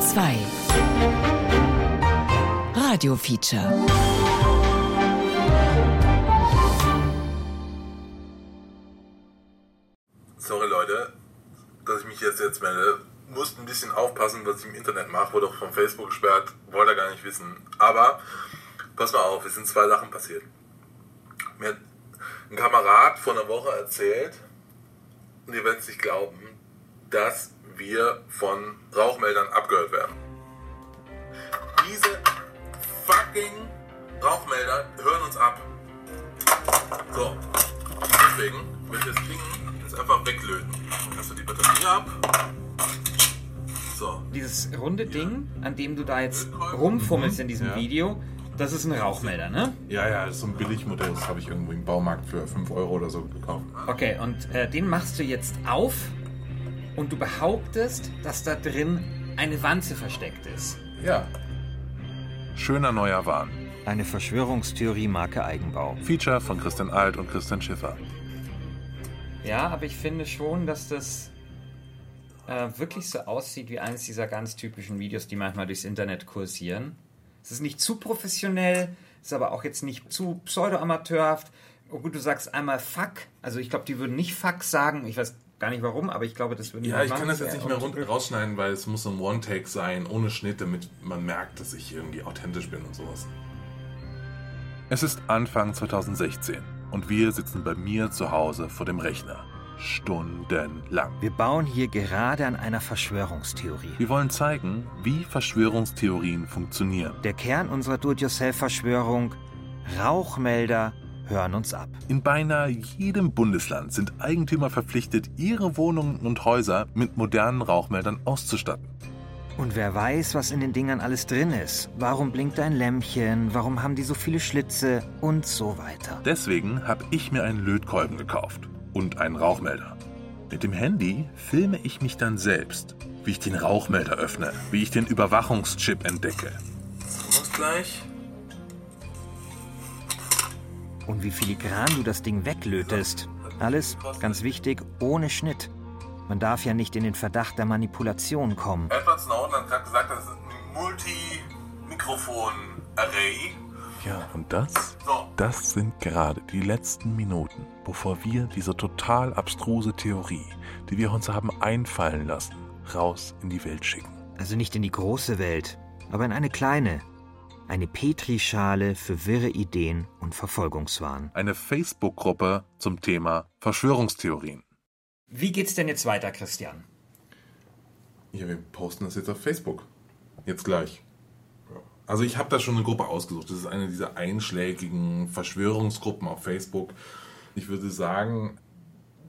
Bayern 2 Radio Feature Sorry Leute, dass ich mich jetzt jetzt melde. Musst ein bisschen aufpassen, was ich im Internet mache. Wurde auch von Facebook gesperrt. Wollte gar nicht wissen. Aber pass mal auf, es sind zwei Sachen passiert. Mir hat ein Kamerad vor einer Woche erzählt, und ihr werdet es nicht glauben, dass wir von Rauchmeldern abgehört werden. Diese fucking Rauchmelder hören uns ab. So, deswegen, wenn wir das kriegen, jetzt einfach weglöten. Kannst du die Batterie ab. So. Dieses runde Ding, an dem du da jetzt rumfummelst in diesem Ja. Video, das ist ein Rauchmelder, ne? Ja, ja, das ist so ein Billigmodell, das habe ich irgendwo im Baumarkt für 5 Euro oder so gekauft. Okay, und äh, den machst du jetzt auf und du behauptest, dass da drin eine Wanze versteckt ist. Ja. Schöner neuer Wahn. Eine Verschwörungstheorie Marke Eigenbau. Feature von Christian Alt und Christian Schiffer. Ja, aber ich finde schon, dass das äh, wirklich so aussieht wie eines dieser ganz typischen Videos, die manchmal durchs Internet kursieren. Es ist nicht zu professionell, ist aber auch jetzt nicht zu pseudo-amateurhaft. Oh gut, du sagst einmal Fuck. Also ich glaube, die würden nicht Fuck sagen. Ich weiß gar nicht warum, aber ich glaube, das würden die Ja, ich kann das jetzt nicht mehr Und- rund rausschneiden, weil es muss ein One-Take sein, ohne Schnitt, damit man merkt, dass ich irgendwie authentisch bin und sowas. Es ist Anfang 2016 und wir sitzen bei mir zu Hause vor dem Rechner. Stundenlang. Wir bauen hier gerade an einer Verschwörungstheorie. Wir wollen zeigen, wie Verschwörungstheorien funktionieren. Der Kern unserer Do-it-yourself-Verschwörung: Rauchmelder hören uns ab. In beinahe jedem Bundesland sind Eigentümer verpflichtet, ihre Wohnungen und Häuser mit modernen Rauchmeldern auszustatten. Und wer weiß, was in den Dingern alles drin ist. Warum blinkt ein Lämpchen? Warum haben die so viele Schlitze? Und so weiter. Deswegen habe ich mir einen Lötkolben gekauft und einen Rauchmelder. Mit dem Handy filme ich mich dann selbst, wie ich den Rauchmelder öffne, wie ich den Überwachungschip entdecke. Und gleich. Und wie filigran du das Ding weglötest. Alles, ganz wichtig, ohne Schnitt. Man darf ja nicht in den Verdacht der Manipulation kommen. Edward Snowden hat gerade gesagt, das ist ein Multi-Mikrofon-Array. Ja, und das, So. das sind gerade die letzten Minuten, bevor wir diese total abstruse Theorie, die wir uns haben einfallen lassen, raus in die Welt schicken. Also nicht in die große Welt, aber in eine kleine. Eine Petrischale für wirre Ideen und Verfolgungswahn. Eine Facebook-Gruppe zum Thema Verschwörungstheorien. Wie geht's denn jetzt weiter, Christian? Ja, wir posten das jetzt auf Facebook. Jetzt gleich. Also ich habe da schon eine Gruppe ausgesucht. Das ist eine dieser einschlägigen Verschwörungsgruppen auf Facebook. Ich würde sagen,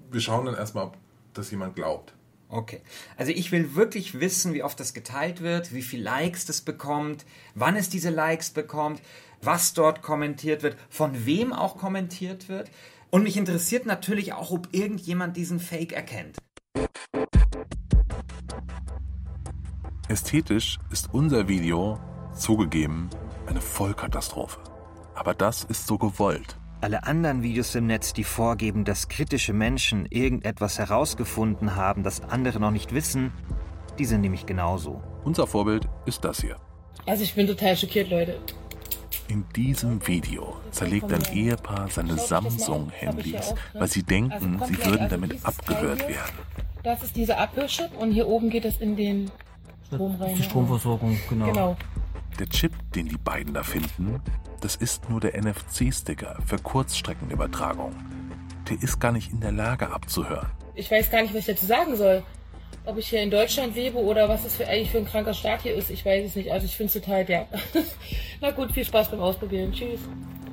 wir schauen dann erstmal, ob das jemand glaubt. Okay. Also ich will wirklich wissen, wie oft das geteilt wird, wie viel Likes das bekommt, wann es diese Likes bekommt, was dort kommentiert wird, von wem auch kommentiert wird. Und mich interessiert natürlich auch, ob irgendjemand diesen Fake erkennt. Ästhetisch ist unser Video, zugegeben, eine Vollkatastrophe. Aber das ist so gewollt. Alle anderen Videos im Netz, die vorgeben, dass kritische Menschen irgendetwas herausgefunden haben, das andere noch nicht wissen, die sind nämlich genauso. Unser Vorbild ist das hier. Also ich bin total schockiert, Leute. In diesem Video zerlegt ein Ehepaar seine Samsung-Handys, weil sie denken, Also sie würden damit abgehört werden. Das ist dieser Abhörchip und hier oben geht es in den Strom rein. Die Stromversorgung, genau. Genau. Der Chip, den die beiden da finden, das ist nur der NFC-Sticker für Kurzstreckenübertragung. Der ist gar nicht in der Lage abzuhören. Ich weiß gar nicht, was ich dazu sagen soll. Ob ich hier in Deutschland lebe oder was es für, eigentlich für ein kranker Staat hier ist, ich weiß es nicht. Also ich finde es total derb. Na gut, viel Spaß beim Ausprobieren. Tschüss.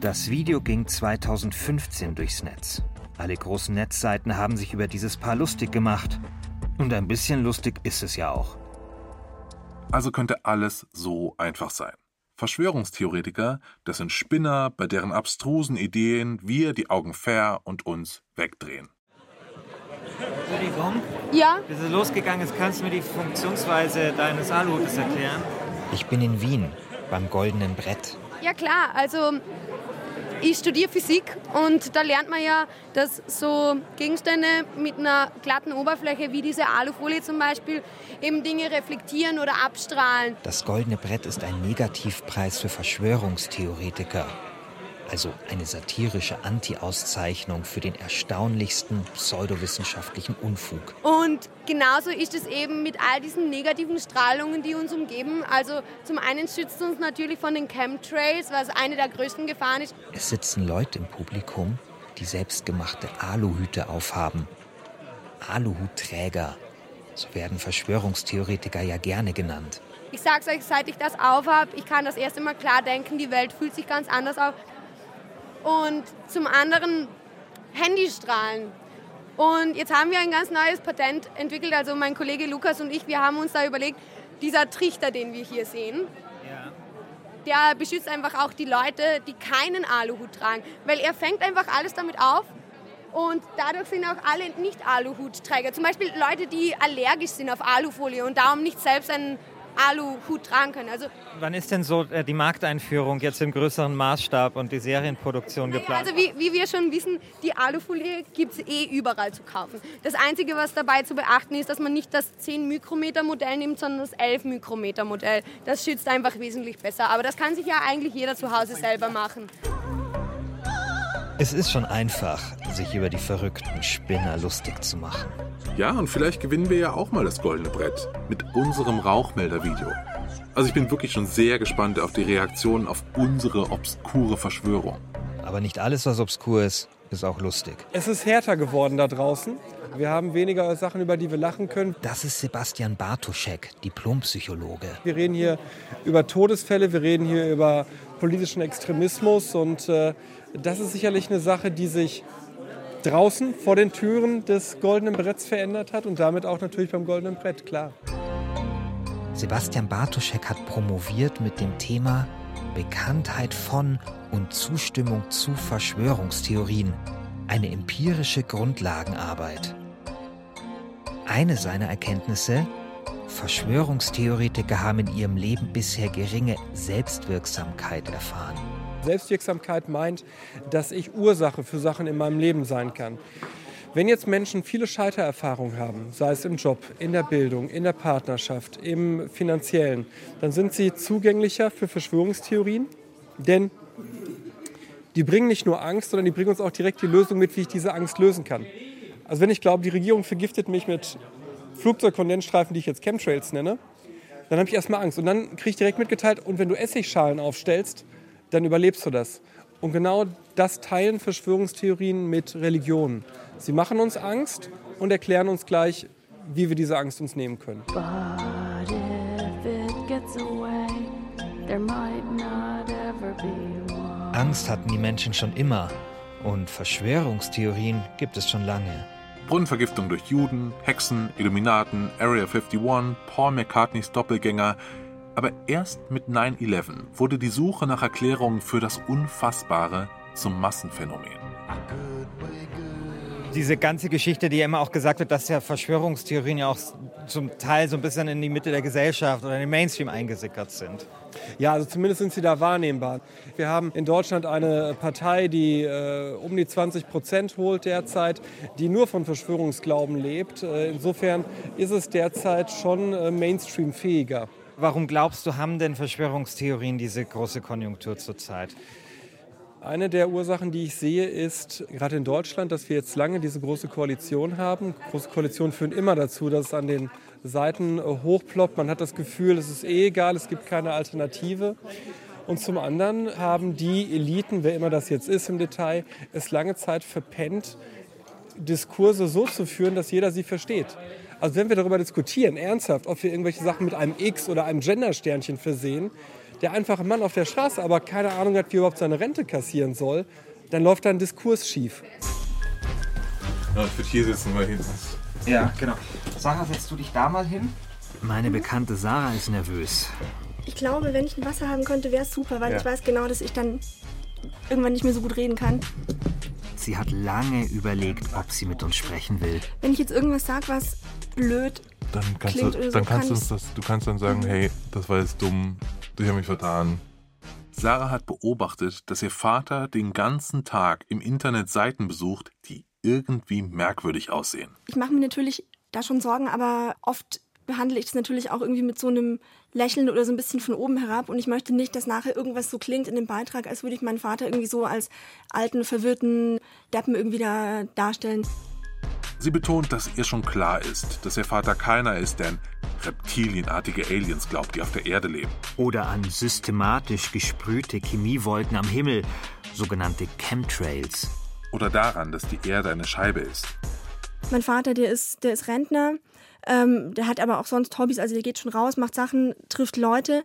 Das Video ging 2015 durchs Netz. Alle großen Netzseiten haben sich über dieses Paar lustig gemacht. Und ein bisschen lustig ist es ja auch. Also könnte alles so einfach sein. Verschwörungstheoretiker, das sind Spinner, bei deren abstrusen Ideen wir die Augen fair und uns wegdrehen. Entschuldigung, Ja, bis es losgegangen ist, kannst du mir die Funktionsweise deines Aluhutes erklären? Ich bin in Wien, beim Goldenen Brett. ja klar. Also ich studiere Physik und da lernt man ja, dass so Gegenstände mit einer glatten Oberfläche wie diese Alufolie zum Beispiel eben Dinge reflektieren oder abstrahlen. Das goldene Brett ist ein Negativpreis für Verschwörungstheoretiker also eine satirische Anti-Auszeichnung für den erstaunlichsten pseudowissenschaftlichen Unfug. Und genauso ist es eben mit all diesen negativen Strahlungen, die uns umgeben. Also zum einen schützt uns natürlich von den Chemtrails, was eine der größten Gefahren ist. Es sitzen Leute im Publikum, die selbstgemachte Aluhüte aufhaben. Aluhutträger, so werden Verschwörungstheoretiker ja gerne genannt. Ich sag's euch, seit ich das aufhab, ich kann das erste Mal klar denken, die Welt fühlt sich ganz anders auf und zum anderen Handystrahlen. Und jetzt haben wir ein ganz neues Patent entwickelt. Also mein Kollege Lukas und ich, wir haben uns da überlegt, dieser Trichter, den wir hier sehen, ja. der beschützt einfach auch die Leute, die keinen Aluhut tragen. Weil er fängt einfach alles damit auf und dadurch sind auch alle Nicht-Aluhutträger. Zum Beispiel Leute, die allergisch sind auf Alufolie und darum nicht selbst einen Aluhut tragen können. Also Wann ist denn so äh, die Markteinführung jetzt im größeren Maßstab und die Serienproduktion naja, geplant? Also wie, wie, wir schon wissen, die Alufolie gibt es eh überall zu kaufen. Das Einzige, was dabei zu beachten ist, dass man nicht das 10 Mikrometer Modell nimmt, sondern das 11 Mikrometer Modell. Das schützt einfach wesentlich besser. Aber das kann sich ja eigentlich jeder zu Hause selber machen. Es ist schon einfach, sich über die verrückten Spinner lustig zu machen. Ja, und vielleicht gewinnen wir ja auch mal das goldene Brett mit unserem Rauchmelder-Video. Also ich bin wirklich schon sehr gespannt auf die Reaktionen auf unsere obskure Verschwörung. Aber nicht alles, was obskur ist, ist auch lustig. Es ist härter geworden da draußen. Wir haben weniger Sachen, über die wir lachen können. Das ist Sebastian Bartoschek, Diplompsychologe. Wir reden hier über Todesfälle, wir reden hier über politischen Extremismus und äh, das ist sicherlich eine Sache, die sich draußen vor den Türen des Goldenen Bretts verändert hat und damit auch natürlich beim Goldenen Brett, klar. Sebastian Bartoschek hat promoviert mit dem Thema Bekanntheit von und Zustimmung zu Verschwörungstheorien, eine empirische Grundlagenarbeit. Eine seiner Erkenntnisse, Verschwörungstheoretiker haben in ihrem Leben bisher geringe Selbstwirksamkeit erfahren. Selbstwirksamkeit meint, dass ich Ursache für Sachen in meinem Leben sein kann. Wenn jetzt Menschen viele Scheitererfahrungen haben, sei es im Job, in der Bildung, in der Partnerschaft, im finanziellen, dann sind sie zugänglicher für Verschwörungstheorien, denn die bringen nicht nur Angst, sondern die bringen uns auch direkt die Lösung mit, wie ich diese Angst lösen kann. Also wenn ich glaube, die Regierung vergiftet mich mit Flugzeugkondensstreifen, die ich jetzt Chemtrails nenne, dann habe ich erstmal Angst. Und dann kriege ich direkt mitgeteilt, und wenn du Essigschalen aufstellst, dann überlebst du das. Und genau das teilen Verschwörungstheorien mit Religionen. Sie machen uns Angst und erklären uns gleich, wie wir diese Angst uns nehmen können. Angst hatten die Menschen schon immer und Verschwörungstheorien gibt es schon lange. Brunnenvergiftung durch Juden, Hexen, Illuminaten, Area 51, Paul McCartneys Doppelgänger, aber erst mit 9-11 wurde die Suche nach Erklärungen für das Unfassbare zum Massenphänomen. Diese ganze Geschichte, die immer auch gesagt wird, dass ja Verschwörungstheorien ja auch zum Teil so ein bisschen in die Mitte der Gesellschaft oder in den Mainstream eingesickert sind. Ja, also zumindest sind sie da wahrnehmbar. Wir haben in Deutschland eine Partei, die äh, um die 20 Prozent holt derzeit, die nur von Verschwörungsglauben lebt. Äh, insofern ist es derzeit schon äh, Mainstream-fähiger. Warum glaubst du, haben denn Verschwörungstheorien diese große Konjunktur zurzeit? Eine der Ursachen, die ich sehe, ist gerade in Deutschland, dass wir jetzt lange diese große Koalition haben. Große Koalitionen führen immer dazu, dass es an den Seiten äh, hochploppt. Man hat das Gefühl, es ist eh egal, es gibt keine Alternative. Und zum anderen haben die Eliten, wer immer das jetzt ist im Detail, es lange Zeit verpennt, Diskurse so zu führen, dass jeder sie versteht. Also wenn wir darüber diskutieren, ernsthaft, ob wir irgendwelche Sachen mit einem X oder einem Gendersternchen versehen, der einfache Mann auf der Straße aber keine Ahnung hat, wie er überhaupt seine Rente kassieren soll, dann läuft da ein Diskurs schief. Ja, ich würde hier sitzen, weil hinten Ja, genau. Sarah, setzt du dich da mal hin? Meine Bekannte Sarah ist nervös. Ich glaube, wenn ich ein Wasser haben könnte, wäre es super, weil ja. ich weiß genau, dass ich dann irgendwann nicht mehr so gut reden kann. Sie hat lange überlegt, ob sie mit uns sprechen will. Wenn ich jetzt irgendwas sage, was blöd dann kannst klingt du, dann so, kannst kann du uns das, du kannst dann sagen, mhm. hey, das war jetzt dumm, ich habe mich vertan. Sarah hat beobachtet, dass ihr Vater den ganzen Tag im Internet Seiten besucht, die irgendwie merkwürdig aussehen. Ich mache mir natürlich da schon Sorgen, aber oft behandle ich es natürlich auch irgendwie mit so einem Lächeln oder so ein bisschen von oben herab. Und ich möchte nicht, dass nachher irgendwas so klingt in dem Beitrag, als würde ich meinen Vater irgendwie so als alten, verwirrten Deppen irgendwie da darstellen. Sie betont, dass ihr schon klar ist, dass ihr Vater keiner ist, der an reptilienartige Aliens glaubt, die auf der Erde leben. Oder an systematisch gesprühte Chemiewolken am Himmel, sogenannte Chemtrails. Oder daran, dass die Erde eine Scheibe ist. Mein Vater, der ist, der ist Rentner, ähm, der hat aber auch sonst Hobbys, also der geht schon raus, macht Sachen, trifft Leute,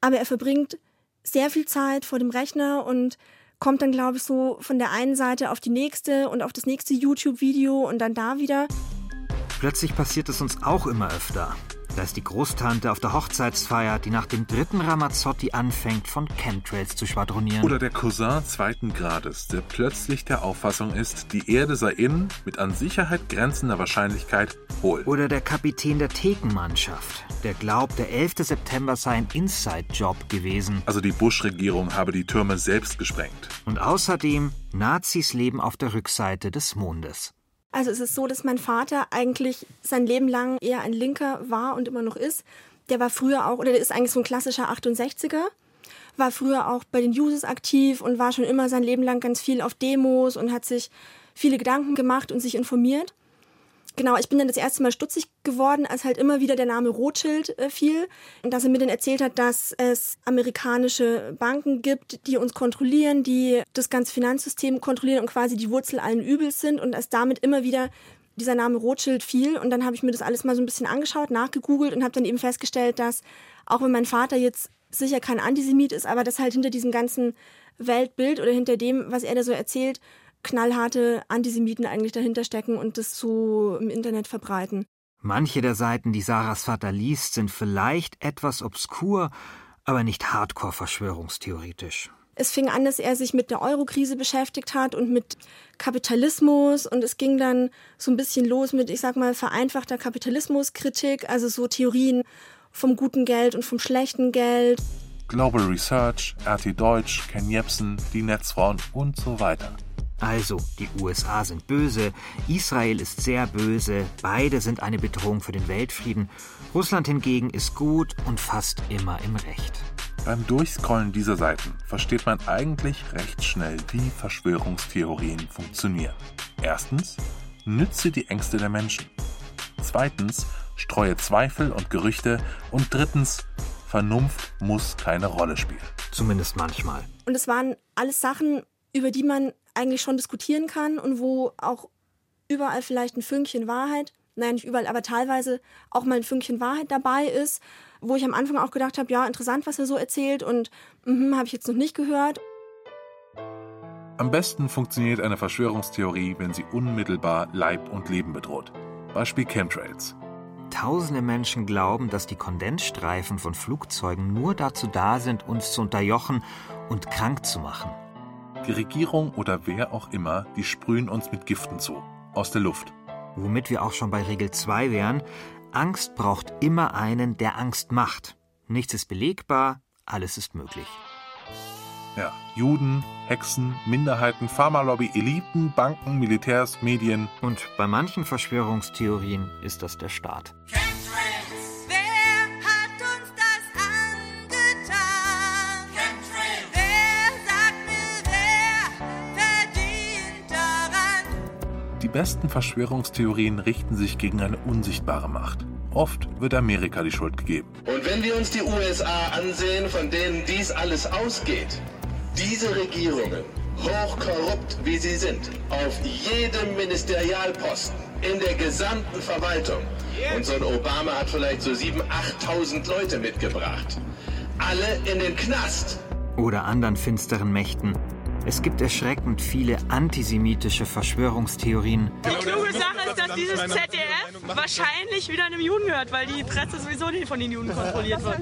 aber er verbringt sehr viel Zeit vor dem Rechner und kommt dann, glaube ich, so von der einen Seite auf die nächste und auf das nächste YouTube-Video und dann da wieder. Plötzlich passiert es uns auch immer öfter. Da ist die Großtante auf der Hochzeitsfeier, die nach dem dritten Ramazzotti anfängt, von Chemtrails zu schwadronieren. Oder der Cousin zweiten Grades, der plötzlich der Auffassung ist, die Erde sei in, mit an Sicherheit grenzender Wahrscheinlichkeit, hohl. Oder der Kapitän der Thekenmannschaft, der glaubt, der 11. September sei ein Inside-Job gewesen. Also die Bush-Regierung habe die Türme selbst gesprengt. Und außerdem, Nazis leben auf der Rückseite des Mondes. Also es ist so, dass mein Vater eigentlich sein Leben lang eher ein Linker war und immer noch ist. Der war früher auch, oder der ist eigentlich so ein klassischer 68er, war früher auch bei den Jusos aktiv und war schon immer sein Leben lang ganz viel auf Demos und hat sich viele Gedanken gemacht und sich informiert. Genau, ich bin dann das erste Mal stutzig geworden, als halt immer wieder der Name Rothschild äh, fiel. Und dass er mir dann erzählt hat, dass es amerikanische Banken gibt, die uns kontrollieren, die das ganze Finanzsystem kontrollieren und quasi die Wurzel allen Übels sind. Und dass damit immer wieder dieser Name Rothschild fiel. Und dann habe ich mir das alles mal so ein bisschen angeschaut, nachgegoogelt und habe dann eben festgestellt, dass auch wenn mein Vater jetzt sicher kein Antisemit ist, aber dass halt hinter diesem ganzen Weltbild oder hinter dem, was er da so erzählt, knallharte Antisemiten eigentlich dahinter stecken und das so im Internet verbreiten. Manche der Seiten, die Sarahs Vater liest, sind vielleicht etwas obskur, aber nicht hardcore verschwörungstheoretisch. Es fing an, dass er sich mit der Eurokrise beschäftigt hat und mit Kapitalismus und es ging dann so ein bisschen los mit, ich sag mal, vereinfachter Kapitalismuskritik, also so Theorien vom guten Geld und vom schlechten Geld. Global Research, RT Deutsch, Ken Jebsen, die Netzfrauen und so weiter. Also, die USA sind böse, Israel ist sehr böse, beide sind eine Bedrohung für den Weltfrieden, Russland hingegen ist gut und fast immer im Recht. Beim Durchscrollen dieser Seiten versteht man eigentlich recht schnell, wie Verschwörungstheorien funktionieren. Erstens, nütze die Ängste der Menschen. Zweitens, streue Zweifel und Gerüchte. Und drittens, Vernunft muss keine Rolle spielen. Zumindest manchmal. Und es waren alles Sachen, über die man eigentlich schon diskutieren kann und wo auch überall vielleicht ein Fünkchen Wahrheit, nein, nicht überall, aber teilweise auch mal ein Fünkchen Wahrheit dabei ist, wo ich am Anfang auch gedacht habe, ja, interessant, was er so erzählt und mhm, habe ich jetzt noch nicht gehört. Am besten funktioniert eine Verschwörungstheorie, wenn sie unmittelbar Leib und Leben bedroht. Beispiel Chemtrails. Tausende Menschen glauben, dass die Kondensstreifen von Flugzeugen nur dazu da sind, uns zu unterjochen und krank zu machen. Die Regierung oder wer auch immer, die sprühen uns mit Giften zu. Aus der Luft. Womit wir auch schon bei Regel 2 wären. Angst braucht immer einen, der Angst macht. Nichts ist belegbar, alles ist möglich. Ja, Juden, Hexen, Minderheiten, Pharmalobby, Eliten, Banken, Militärs, Medien. Und bei manchen Verschwörungstheorien ist das der Staat. Besten Verschwörungstheorien richten sich gegen eine unsichtbare Macht. Oft wird Amerika die Schuld gegeben. Und wenn wir uns die USA ansehen, von denen dies alles ausgeht, diese Regierungen, hochkorrupt wie sie sind, auf jedem Ministerialposten, in der gesamten Verwaltung, und so ein Obama hat vielleicht so 7.000, 8.000 Leute mitgebracht, alle in den Knast. Oder anderen finsteren Mächten. Es gibt erschreckend viele antisemitische Verschwörungstheorien. Die kluge Sache ist, dass dieses ZDF wahrscheinlich wieder einem Juden gehört, weil die Presse sowieso nicht von den Juden kontrolliert wird.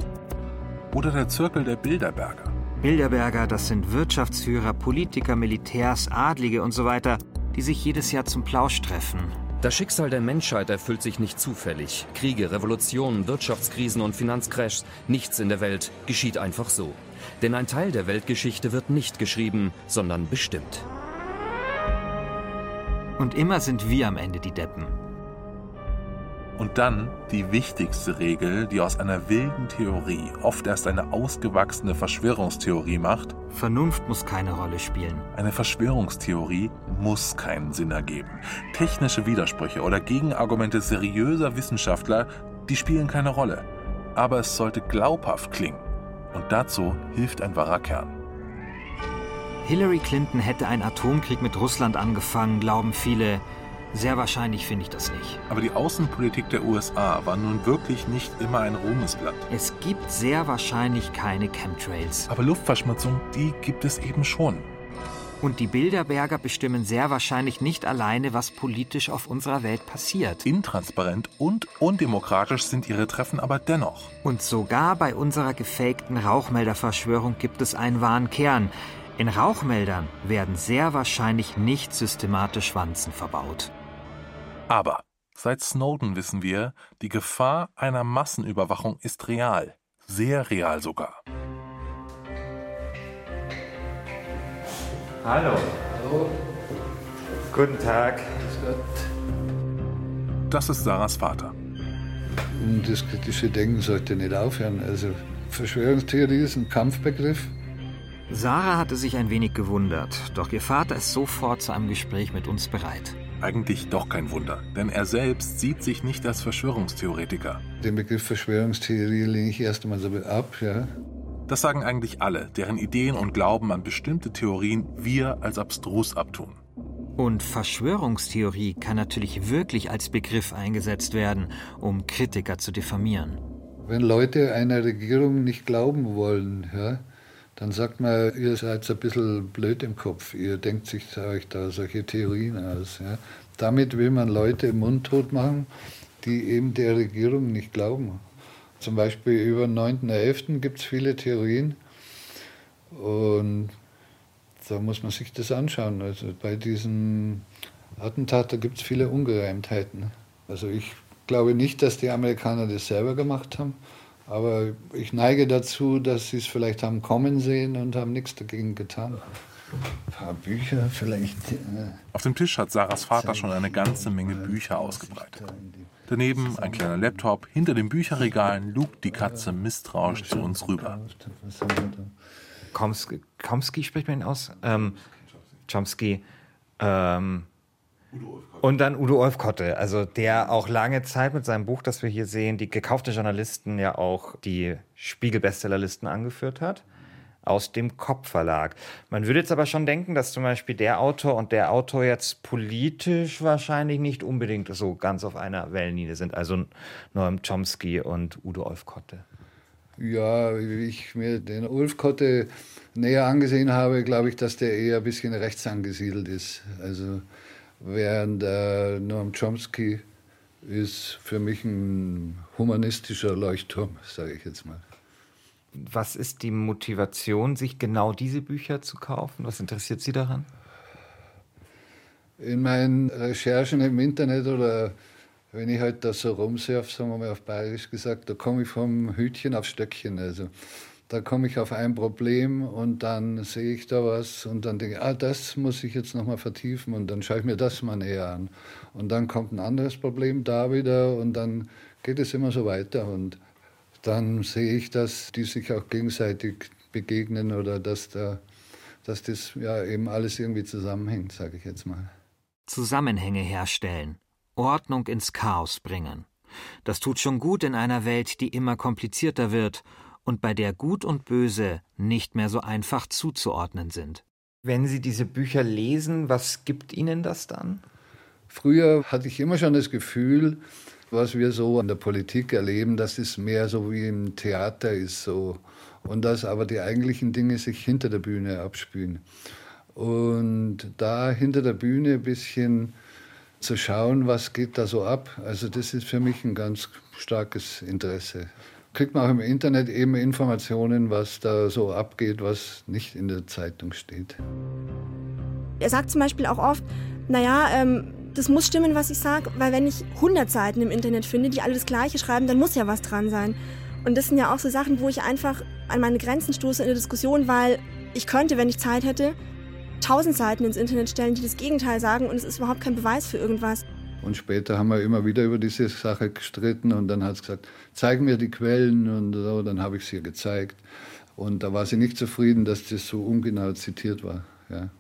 Oder der Zirkel der Bilderberger. Bilderberger, das sind Wirtschaftsführer, Politiker, Militärs, Adlige und so weiter, die sich jedes Jahr zum Plausch treffen. Das Schicksal der Menschheit erfüllt sich nicht zufällig. Kriege, Revolutionen, Wirtschaftskrisen und Finanzcrashs, nichts in der Welt geschieht einfach so. Denn ein Teil der Weltgeschichte wird nicht geschrieben, sondern bestimmt. Und immer sind wir am Ende die Deppen. Und dann die wichtigste Regel, die aus einer wilden Theorie oft erst eine ausgewachsene Verschwörungstheorie macht. Vernunft muss keine Rolle spielen. Eine Verschwörungstheorie muss keinen Sinn ergeben. Technische Widersprüche oder Gegenargumente seriöser Wissenschaftler, die spielen keine Rolle. Aber es sollte glaubhaft klingen. Und dazu hilft ein wahrer Kern. Hillary Clinton hätte einen Atomkrieg mit Russland angefangen, glauben viele. Sehr wahrscheinlich finde ich das nicht. Aber die Außenpolitik der USA war nun wirklich nicht immer ein Ruhmesblatt. Es gibt sehr wahrscheinlich keine Chemtrails. Aber Luftverschmutzung, die gibt es eben schon. Und die Bilderberger bestimmen sehr wahrscheinlich nicht alleine, was politisch auf unserer Welt passiert. Intransparent und undemokratisch sind ihre Treffen aber dennoch. Und sogar bei unserer gefakten Rauchmelderverschwörung gibt es einen wahren Kern. In Rauchmeldern werden sehr wahrscheinlich nicht systematisch Wanzen verbaut. Aber seit Snowden wissen wir, die Gefahr einer Massenüberwachung ist real. Sehr real sogar. Hallo. Hallo. Guten Tag. Das ist Sarahs Vater. Und das kritische Denken sollte nicht aufhören. Also Verschwörungstheorie ist ein Kampfbegriff. Sarah hatte sich ein wenig gewundert, doch ihr Vater ist sofort zu einem Gespräch mit uns bereit. Eigentlich doch kein Wunder, denn er selbst sieht sich nicht als Verschwörungstheoretiker. Den Begriff Verschwörungstheorie lehne ich erst einmal so ab, ja. Das sagen eigentlich alle, deren Ideen und Glauben an bestimmte Theorien wir als abstrus abtun. Und Verschwörungstheorie kann natürlich wirklich als Begriff eingesetzt werden, um Kritiker zu diffamieren. Wenn Leute einer Regierung nicht glauben wollen, ja, dann sagt man, ihr seid ein bisschen blöd im Kopf, ihr denkt sich euch da solche Theorien aus. Ja. Damit will man Leute mundtot machen, die eben der Regierung nicht glauben. Zum Beispiel über den 9.11. gibt es viele Theorien und da muss man sich das anschauen. Also bei diesen Attentaten gibt es viele Ungereimtheiten. Also ich glaube nicht, dass die Amerikaner das selber gemacht haben, aber ich neige dazu, dass sie es vielleicht haben kommen sehen und haben nichts dagegen getan. Ein paar Bücher vielleicht. Äh, Auf dem Tisch hat Sarahs Vater schon eine ganze Menge Bücher ausgebreitet. Daneben ein kleiner Laptop, hinter den Bücherregalen lugt die Katze misstrauisch zu uns rüber. Komsky, Komsky spricht man ihn aus? Ähm, Chomsky. Ähm, und dann Udo Olfkotte, also der auch lange Zeit mit seinem Buch, das wir hier sehen, die gekaufte Journalisten ja auch die Spiegel-Bestsellerlisten angeführt hat aus dem Kopf Verlag. Man würde jetzt aber schon denken, dass zum Beispiel der Autor und der Autor jetzt politisch wahrscheinlich nicht unbedingt so ganz auf einer Wellenlinie sind. Also Noam Chomsky und Udo Olfkotte. Ja, wie ich mir den Ulfkotte näher angesehen habe, glaube ich, dass der eher ein bisschen rechts angesiedelt ist. Also während äh, Noam Chomsky ist für mich ein humanistischer Leuchtturm, sage ich jetzt mal. Was ist die Motivation, sich genau diese Bücher zu kaufen? Was interessiert Sie daran? In meinen Recherchen im Internet oder wenn ich halt da so rumsurfe, sagen wir mal auf Bayerisch gesagt, da komme ich vom Hütchen auf Stöckchen. Also da komme ich auf ein Problem und dann sehe ich da was und dann denke ich, ah, das muss ich jetzt nochmal vertiefen und dann schaue ich mir das mal näher an. Und dann kommt ein anderes Problem da wieder und dann geht es immer so weiter und dann sehe ich, dass die sich auch gegenseitig begegnen oder dass, da, dass das ja eben alles irgendwie zusammenhängt, sage ich jetzt mal. Zusammenhänge herstellen, Ordnung ins Chaos bringen. Das tut schon gut in einer Welt, die immer komplizierter wird und bei der Gut und Böse nicht mehr so einfach zuzuordnen sind. Wenn Sie diese Bücher lesen, was gibt Ihnen das dann? Früher hatte ich immer schon das Gefühl, was wir so an der Politik erleben, dass es mehr so wie im Theater ist so und dass aber die eigentlichen Dinge sich hinter der Bühne abspielen. Und da hinter der Bühne ein bisschen zu schauen, was geht da so ab, also das ist für mich ein ganz starkes Interesse. Kriegt man auch im Internet eben Informationen, was da so abgeht, was nicht in der Zeitung steht. Er sagt zum Beispiel auch oft, naja, ähm, das muss stimmen, was ich sage, weil wenn ich 100 Seiten im Internet finde, die alle das Gleiche schreiben, dann muss ja was dran sein. Und das sind ja auch so Sachen, wo ich einfach an meine Grenzen stoße in der Diskussion, weil ich könnte, wenn ich Zeit hätte, tausend Seiten ins Internet stellen, die das Gegenteil sagen und es ist überhaupt kein Beweis für irgendwas. Und später haben wir immer wieder über diese Sache gestritten und dann hat sie gesagt, zeig mir die Quellen und so, dann habe ich sie ihr gezeigt. Und da war sie nicht zufrieden, dass das so ungenau zitiert war. Ja.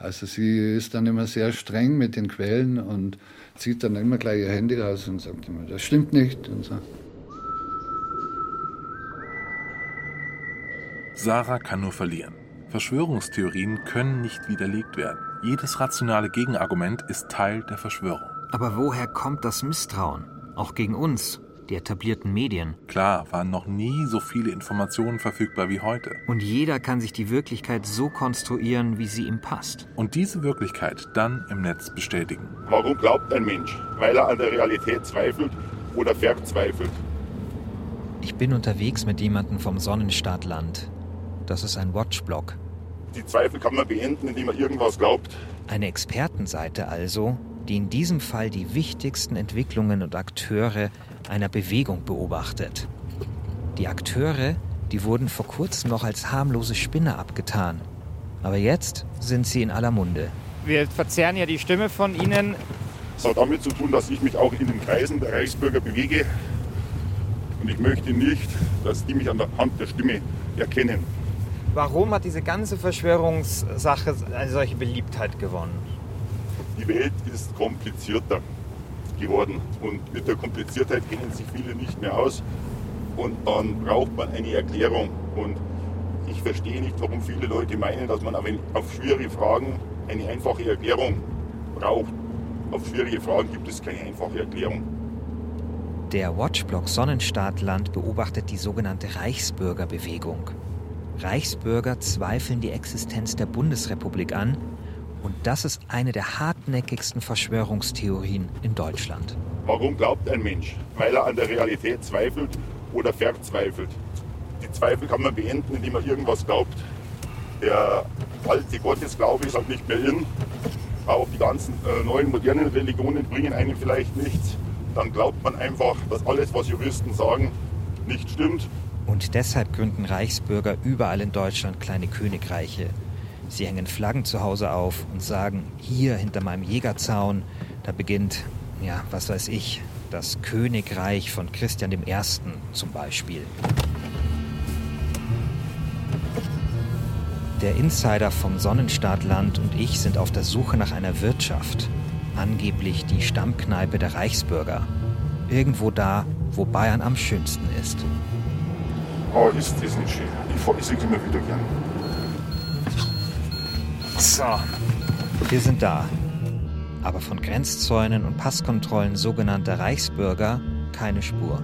Also sie ist dann immer sehr streng mit den Quellen und zieht dann immer gleich ihr Handy raus und sagt immer, das stimmt nicht und so. Sarah kann nur verlieren. Verschwörungstheorien können nicht widerlegt werden. Jedes rationale Gegenargument ist Teil der Verschwörung. Aber woher kommt das Misstrauen? Auch gegen uns, die etablierten Medien. Klar, waren noch nie so viele Informationen verfügbar wie heute. Und jeder kann sich die Wirklichkeit so konstruieren, wie sie ihm passt. Und diese Wirklichkeit dann im Netz bestätigen. Warum glaubt ein Mensch? Weil er an der Realität zweifelt oder verzweifelt. Ich bin unterwegs mit jemandem vom Sonnenstaatland. Das ist ein Watchblog. Die Zweifel kann man beenden, indem man irgendwas glaubt. Eine Expertenseite also, die in diesem Fall die wichtigsten Entwicklungen und Akteure einer Bewegung beobachtet. Die Akteure, die wurden vor kurzem noch als harmlose Spinner abgetan. Aber jetzt sind sie in aller Munde. Wir verzerren ja die Stimme von Ihnen. Es hat damit zu tun, dass ich mich auch in den Kreisen der Reichsbürger bewege. Und ich möchte nicht, dass die mich an der Hand der Stimme erkennen. Warum hat diese ganze Verschwörungssache eine solche Beliebtheit gewonnen? Die Welt ist komplizierter geworden und mit der Kompliziertheit kennen sich viele nicht mehr aus und dann braucht man eine Erklärung und ich verstehe nicht, warum viele Leute meinen, dass man auf schwierige Fragen eine einfache Erklärung braucht. Auf schwierige Fragen gibt es keine einfache Erklärung. Der Watchblog Sonnenstaatland beobachtet die sogenannte Reichsbürgerbewegung. Reichsbürger zweifeln die Existenz der Bundesrepublik an und das ist eine der hartnäckigsten Verschwörungstheorien in Deutschland. Warum glaubt ein Mensch? Weil er an der Realität zweifelt oder verzweifelt. Die Zweifel kann man beenden, indem man irgendwas glaubt. Der alte Gottesglaube ist halt nicht mehr in. Auch die ganzen äh, neuen modernen Religionen bringen einem vielleicht nichts. Dann glaubt man einfach, dass alles, was Juristen sagen, nicht stimmt und deshalb gründen Reichsbürger überall in Deutschland kleine Königreiche. Sie hängen Flaggen zu Hause auf und sagen, hier hinter meinem Jägerzaun, da beginnt, ja, was weiß ich, das Königreich von Christian I. zum Beispiel. Der Insider vom Sonnenstaatland und ich sind auf der Suche nach einer Wirtschaft, angeblich die Stammkneipe der Reichsbürger. Irgendwo da, wo Bayern am schönsten ist. Oh, ist das nicht schön. Ich, ich sehe immer wieder gern. So. Wir sind da. Aber von Grenzzäunen und Passkontrollen sogenannter Reichsbürger keine Spur.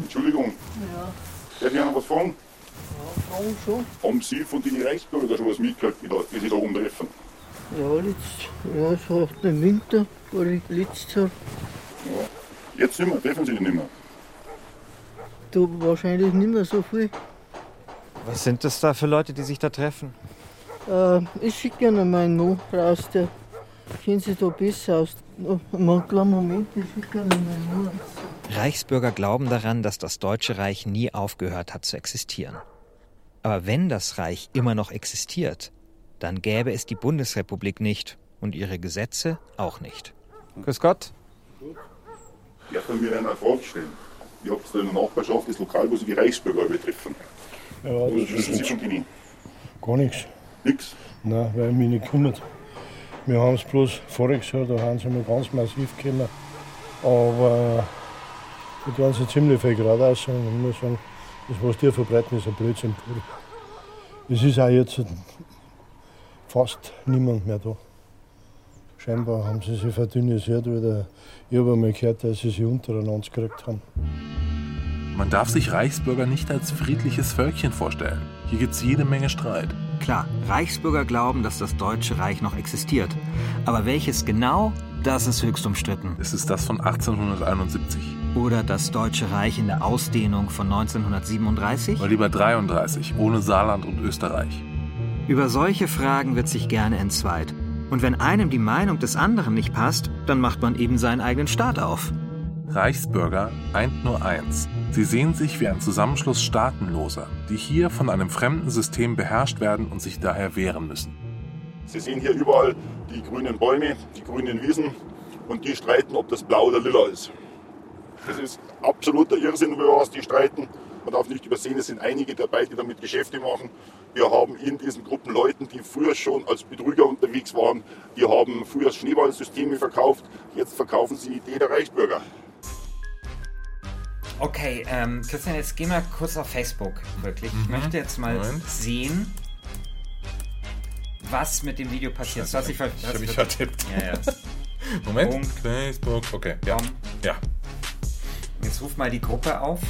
Entschuldigung. Ja. Darf ich noch was fragen? Ja, fragen schon. Haben Sie von den Reichsbürgern schon was mitgekriegt, wie Sie da rumtreffen? Ja, letzt, ja, so im Winter war ich letztes Jahr. Ja. Jetzt nicht mehr, treffen Sie die nicht mehr? Du wahrscheinlich nicht mehr so viel. Was sind das da für Leute, die sich da treffen? Äh, ich schicke gerne meinen Mann raus, der kennt sich da besser aus. Einen kleinen Moment, ich schicke gerne meinen Mann. Reichsbürger glauben daran, dass das Deutsche Reich nie aufgehört hat zu existieren. Aber wenn das Reich immer noch existiert, dann gäbe es die Bundesrepublik nicht und ihre Gesetze auch nicht. Grüß Gott. Ich kann mir eine Frage stellen. Ihr habt in der Nachbarschaft das Lokal, wo Sie die Reichsbürger betreffen. Ja, Was wissen Sie von denen? Gar nichts. Nichts? Nein, weil mich nicht kümmert. Wir haben es bloß voriges Jahr, da haben sie mal ganz massiv gekommen. Aber da tun sie ziemlich viel geradeaus und ich muss sagen, das, was die verbreiten, ist ein Blödsinn pur. Es ist auch jetzt fast niemand mehr da. Scheinbar haben sie sich verdünnisiert, weil ich habe einmal gehört, dass sie sich untereinander gekriegt haben. Man darf sich Reichsbürger nicht als friedliches Völkchen vorstellen. Hier gibt es jede Menge Streit. Klar, Reichsbürger glauben, dass das Deutsche Reich noch existiert. Aber welches genau, das ist höchst umstritten. Es ist das von 1871. Oder das Deutsche Reich in der Ausdehnung von 1937? Oder lieber 33, ohne Saarland und Österreich. Über solche Fragen wird sich gerne entzweit. Und wenn einem die Meinung des anderen nicht passt, dann macht man eben seinen eigenen Staat auf. Reichsbürger eint nur eins. Sie sehen sich wie ein Zusammenschluss Staatenloser, die hier von einem fremden System beherrscht werden und sich daher wehren müssen. Sie sehen hier überall die grünen Bäume, die grünen Wiesen und die streiten, ob das blau oder lila ist. Das ist absoluter Irrsinn, über was die streiten. Man darf nicht übersehen, es sind einige dabei, die damit Geschäfte machen. Wir haben in diesen Gruppen Leuten, die früher schon als Betrüger unterwegs waren, die haben früher Schneeballsysteme verkauft, jetzt verkaufen sie die Idee der Reichsbürger. Okay, ähm, Christian, jetzt geh mal kurz auf Facebook, wirklich. Ich Mhm. möchte jetzt mal Moment. sehen, was mit dem Video passiert. Ver- Ich hast hab mich ver- vertippt. Ja, ja. Moment, Punkt. Facebook, okay. Ja. ja. Jetzt ruf mal die Gruppe auf.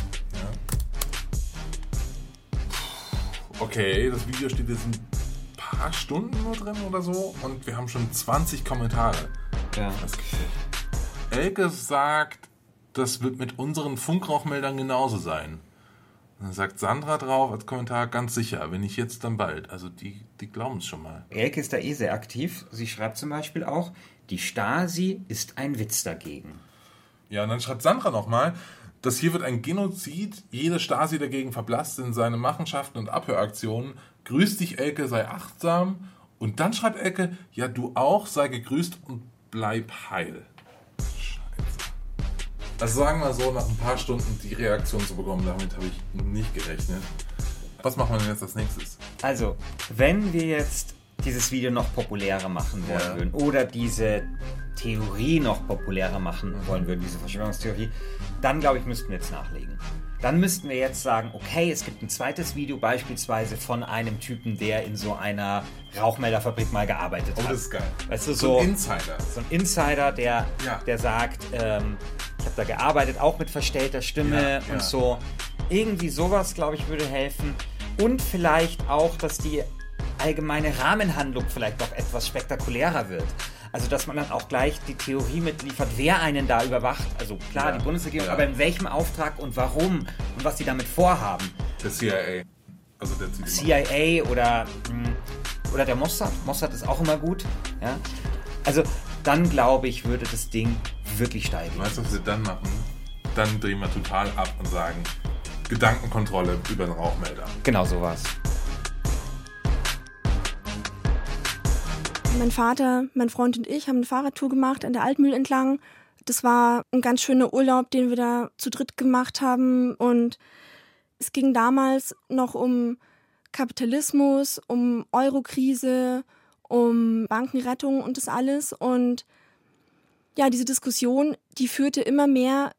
Okay, das Video steht jetzt ein paar Stunden nur drin oder so und wir haben schon 20 Kommentare. Ja. Elke sagt, das wird mit unseren Funkrauchmeldern genauso sein. Dann sagt Sandra drauf als Kommentar ganz sicher, wenn nicht jetzt, dann bald. Also die, die glauben es schon mal. Elke ist da eh sehr aktiv. Sie schreibt zum Beispiel auch, die Stasi ist ein Witz dagegen. Ja, und dann schreibt Sandra nochmal, das hier wird ein Genozid, jede Stasi dagegen verblasst in seine Machenschaften und Abhöraktionen. Grüß dich, Elke, sei achtsam. Und dann schreibt Elke, ja, du auch, sei gegrüßt und bleib heil. Also sagen wir so, nach ein paar Stunden die Reaktion zu bekommen, damit habe ich nicht gerechnet. Was machen wir denn jetzt als nächstes? Also, wenn wir jetzt dieses Video noch populärer machen wollen Ja. würden oder diese Theorie noch populärer machen wollen würden, diese Verschwörungstheorie, dann glaube ich, müssten wir jetzt nachlegen. Dann müssten wir jetzt sagen, okay, es gibt ein zweites Video beispielsweise von einem Typen, der in so einer Rauchmelderfabrik mal gearbeitet Oh, hat. das ist geil. Weißt du, So so, ein Insider. So ein Insider, der, Ja. der sagt, ähm, da gearbeitet, auch mit verstellter Stimme Ja, und so. Irgendwie sowas, glaube ich, würde helfen. Und vielleicht auch, dass die allgemeine Rahmenhandlung vielleicht noch etwas spektakulärer wird. Also, dass man dann auch gleich die Theorie mitliefert, wer einen da überwacht. Also klar, Ja, die Bundesregierung, ja. aber in welchem Auftrag und warum und was sie damit vorhaben. Der CIA. Also der Ziel. CIA oder, mh, oder der Mossad. Mossad ist auch immer gut. Ja? Also dann glaube ich, würde das Ding wirklich steigen. Weißt du, was wir dann machen? Dann drehen wir total ab und sagen, Gedankenkontrolle über den Rauchmelder. Genau sowas. Mein Vater, mein Freund und ich haben eine Fahrradtour gemacht an der Altmühl entlang. Das war ein ganz schöner Urlaub, den wir da zu dritt gemacht haben. Und es ging damals noch um Kapitalismus, um Eurokrise, um Bankenrettung und das alles. Und ja, diese Diskussion, die führte immer mehr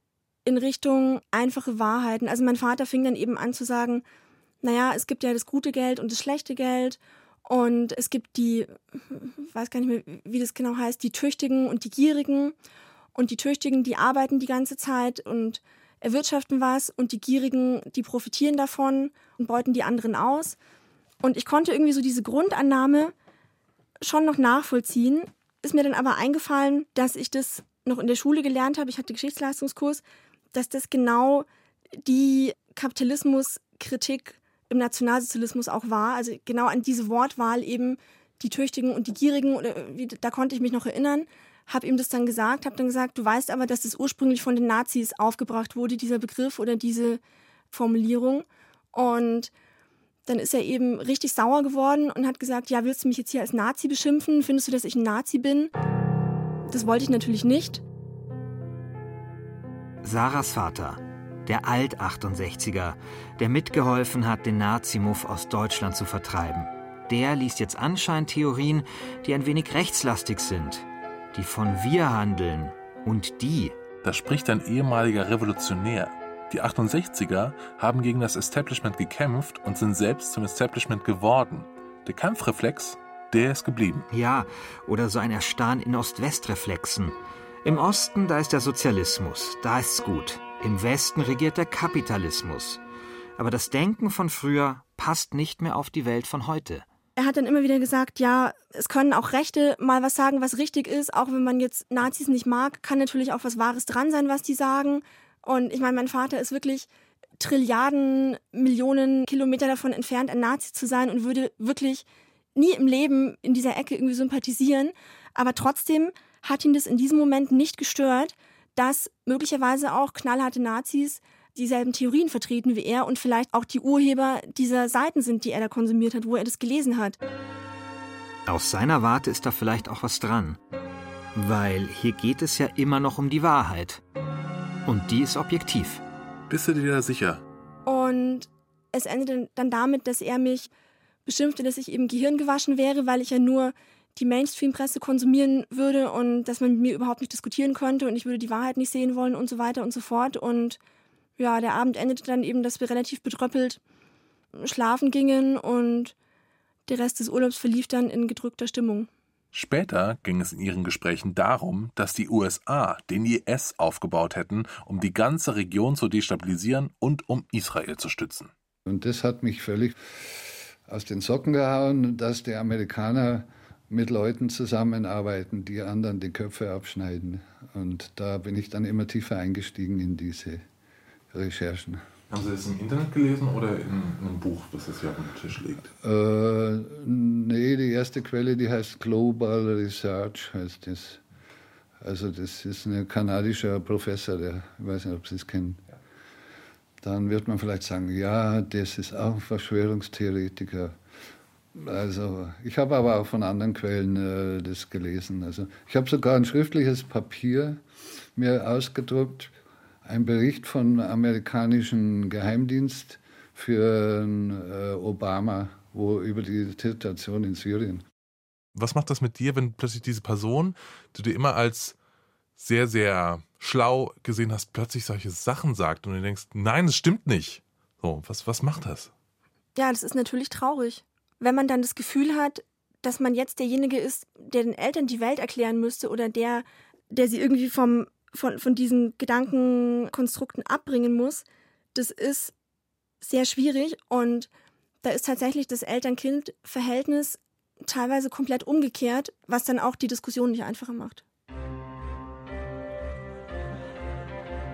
in Richtung einfache Wahrheiten. Also mein Vater fing dann eben an zu sagen, naja, es gibt ja das gute Geld und das schlechte Geld. Und es gibt die, weiß gar nicht mehr, wie das genau heißt, die Tüchtigen und die Gierigen. Und die Tüchtigen, die arbeiten die ganze Zeit und erwirtschaften was. Und die Gierigen, die profitieren davon und beuten die anderen aus. Und ich konnte irgendwie so diese Grundannahme schon noch nachvollziehen. Ist mir dann aber eingefallen, dass ich das noch in der Schule gelernt habe. Ich hatte Geschichtsleistungskurs, dass das genau die Kapitalismuskritik im Nationalsozialismus auch war. Also genau an diese Wortwahl eben die Tüchtigen und die Gierigen, oder wie, da konnte ich mich noch erinnern. Habe ihm das dann gesagt, habe dann gesagt, du weißt aber, dass das ursprünglich von den Nazis aufgebracht wurde, dieser Begriff oder diese Formulierung. Und dann ist er eben richtig sauer geworden und hat gesagt, ja, willst du mich jetzt hier als Nazi beschimpfen? Findest du, dass ich ein Nazi bin? Das wollte ich natürlich nicht. Sarahs Vater, der Alt-68er, der mitgeholfen hat, den Nazimuff aus Deutschland zu vertreiben. Der liest jetzt Anscheintheorien, die ein wenig rechtslastig sind, die von wir handeln und die. Da spricht ein ehemaliger Revolutionär. Die 68er haben gegen das Establishment gekämpft und sind selbst zum Establishment geworden. Der Kampfreflex, der ist geblieben. Ja, oder so ein Erstarren in Ost-West-Reflexen. Im Osten, da ist der Sozialismus, da ist's gut. Im Westen regiert der Kapitalismus. Aber das Denken von früher passt nicht mehr auf die Welt von heute. Er hat dann immer wieder gesagt, ja, es können auch Rechte mal was sagen, was richtig ist. Auch wenn man jetzt Nazis nicht mag, kann natürlich auch was Wahres dran sein, was die sagen. Und ich meine, mein Vater ist wirklich Trilliarden, Millionen Kilometer davon entfernt, ein Nazi zu sein und würde wirklich nie im Leben in dieser Ecke irgendwie sympathisieren. Aber trotzdem hat ihn das in diesem Moment nicht gestört, dass möglicherweise auch knallharte Nazis dieselben Theorien vertreten wie er und vielleicht auch die Urheber dieser Seiten sind, die er da konsumiert hat, wo er das gelesen hat. Aus seiner Warte ist da vielleicht auch was dran. Weil hier geht es ja immer noch um die Wahrheit. Und die ist objektiv. Bist du dir da sicher? Und es endete dann damit, dass er mich beschimpfte, dass ich eben gehirngewaschen wäre, weil ich ja nur die Mainstream-Presse konsumieren würde und dass man mit mir überhaupt nicht diskutieren konnte und ich würde die Wahrheit nicht sehen wollen und so weiter und so fort. Und ja, der Abend endete dann eben, dass wir relativ betröppelt schlafen gingen und der Rest des Urlaubs verlief dann in gedrückter Stimmung. Später ging es in ihren Gesprächen darum, dass die USA den IS aufgebaut hätten, um die ganze Region zu destabilisieren und um Israel zu stützen. Und das hat mich völlig aus den Socken gehauen, dass die Amerikaner mit Leuten zusammenarbeiten, die anderen die Köpfe abschneiden. Und da bin ich dann immer tiefer eingestiegen in diese Recherchen. Haben Sie das im Internet gelesen oder in einem Buch, das jetzt hier auf dem Tisch liegt? Äh, nee, die erste Quelle, die heißt Global Research, heißt das. Also das ist ein kanadischer Professor, der, ich weiß nicht, ob Sie es kennen. Dann wird man vielleicht sagen, ja, das ist auch ein Verschwörungstheoretiker. Also ich habe aber auch von anderen Quellen äh, das gelesen. Also ich habe sogar ein schriftliches Papier mir ausgedruckt, ein Bericht vom amerikanischen Geheimdienst für äh, Obama, wo über die Situation in Syrien. Was macht das mit dir, wenn plötzlich diese Person, die du immer als sehr, sehr schlau gesehen hast, plötzlich solche Sachen sagt und du denkst, nein, es stimmt nicht. So, was, was macht das? Ja, das ist natürlich traurig. Wenn man dann das Gefühl hat, dass man jetzt derjenige ist, der den Eltern die Welt erklären müsste oder der, der sie irgendwie vom von, von diesen Gedankenkonstrukten abbringen muss, das ist sehr schwierig und da ist tatsächlich das Eltern-Kind-Verhältnis teilweise komplett umgekehrt, was dann auch die Diskussion nicht einfacher macht.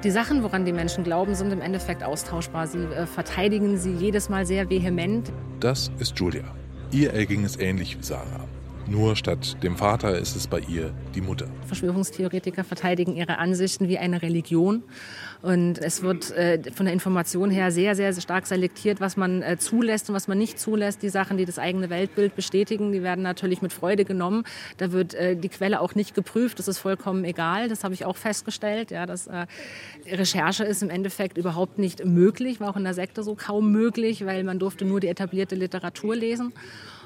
Die Sachen, woran die Menschen glauben, sind im Endeffekt austauschbar. Sie äh, verteidigen sie jedes Mal sehr vehement. Das ist Julia. Ihr erging es ähnlich wie Sarah. Nur statt dem Vater ist es bei ihr die Mutter. Verschwörungstheoretiker verteidigen ihre Ansichten wie eine Religion. Und es wird äh, von der Information her sehr, sehr stark selektiert, was man äh, zulässt und was man nicht zulässt. Die Sachen, die das eigene Weltbild bestätigen, die werden natürlich mit Freude genommen. Da wird äh, die Quelle auch nicht geprüft. Das ist vollkommen egal. Das habe ich auch festgestellt. Ja, dass äh, Recherche ist im Endeffekt überhaupt nicht möglich, war auch in der Sekte so kaum möglich, weil man durfte nur die etablierte Literatur lesen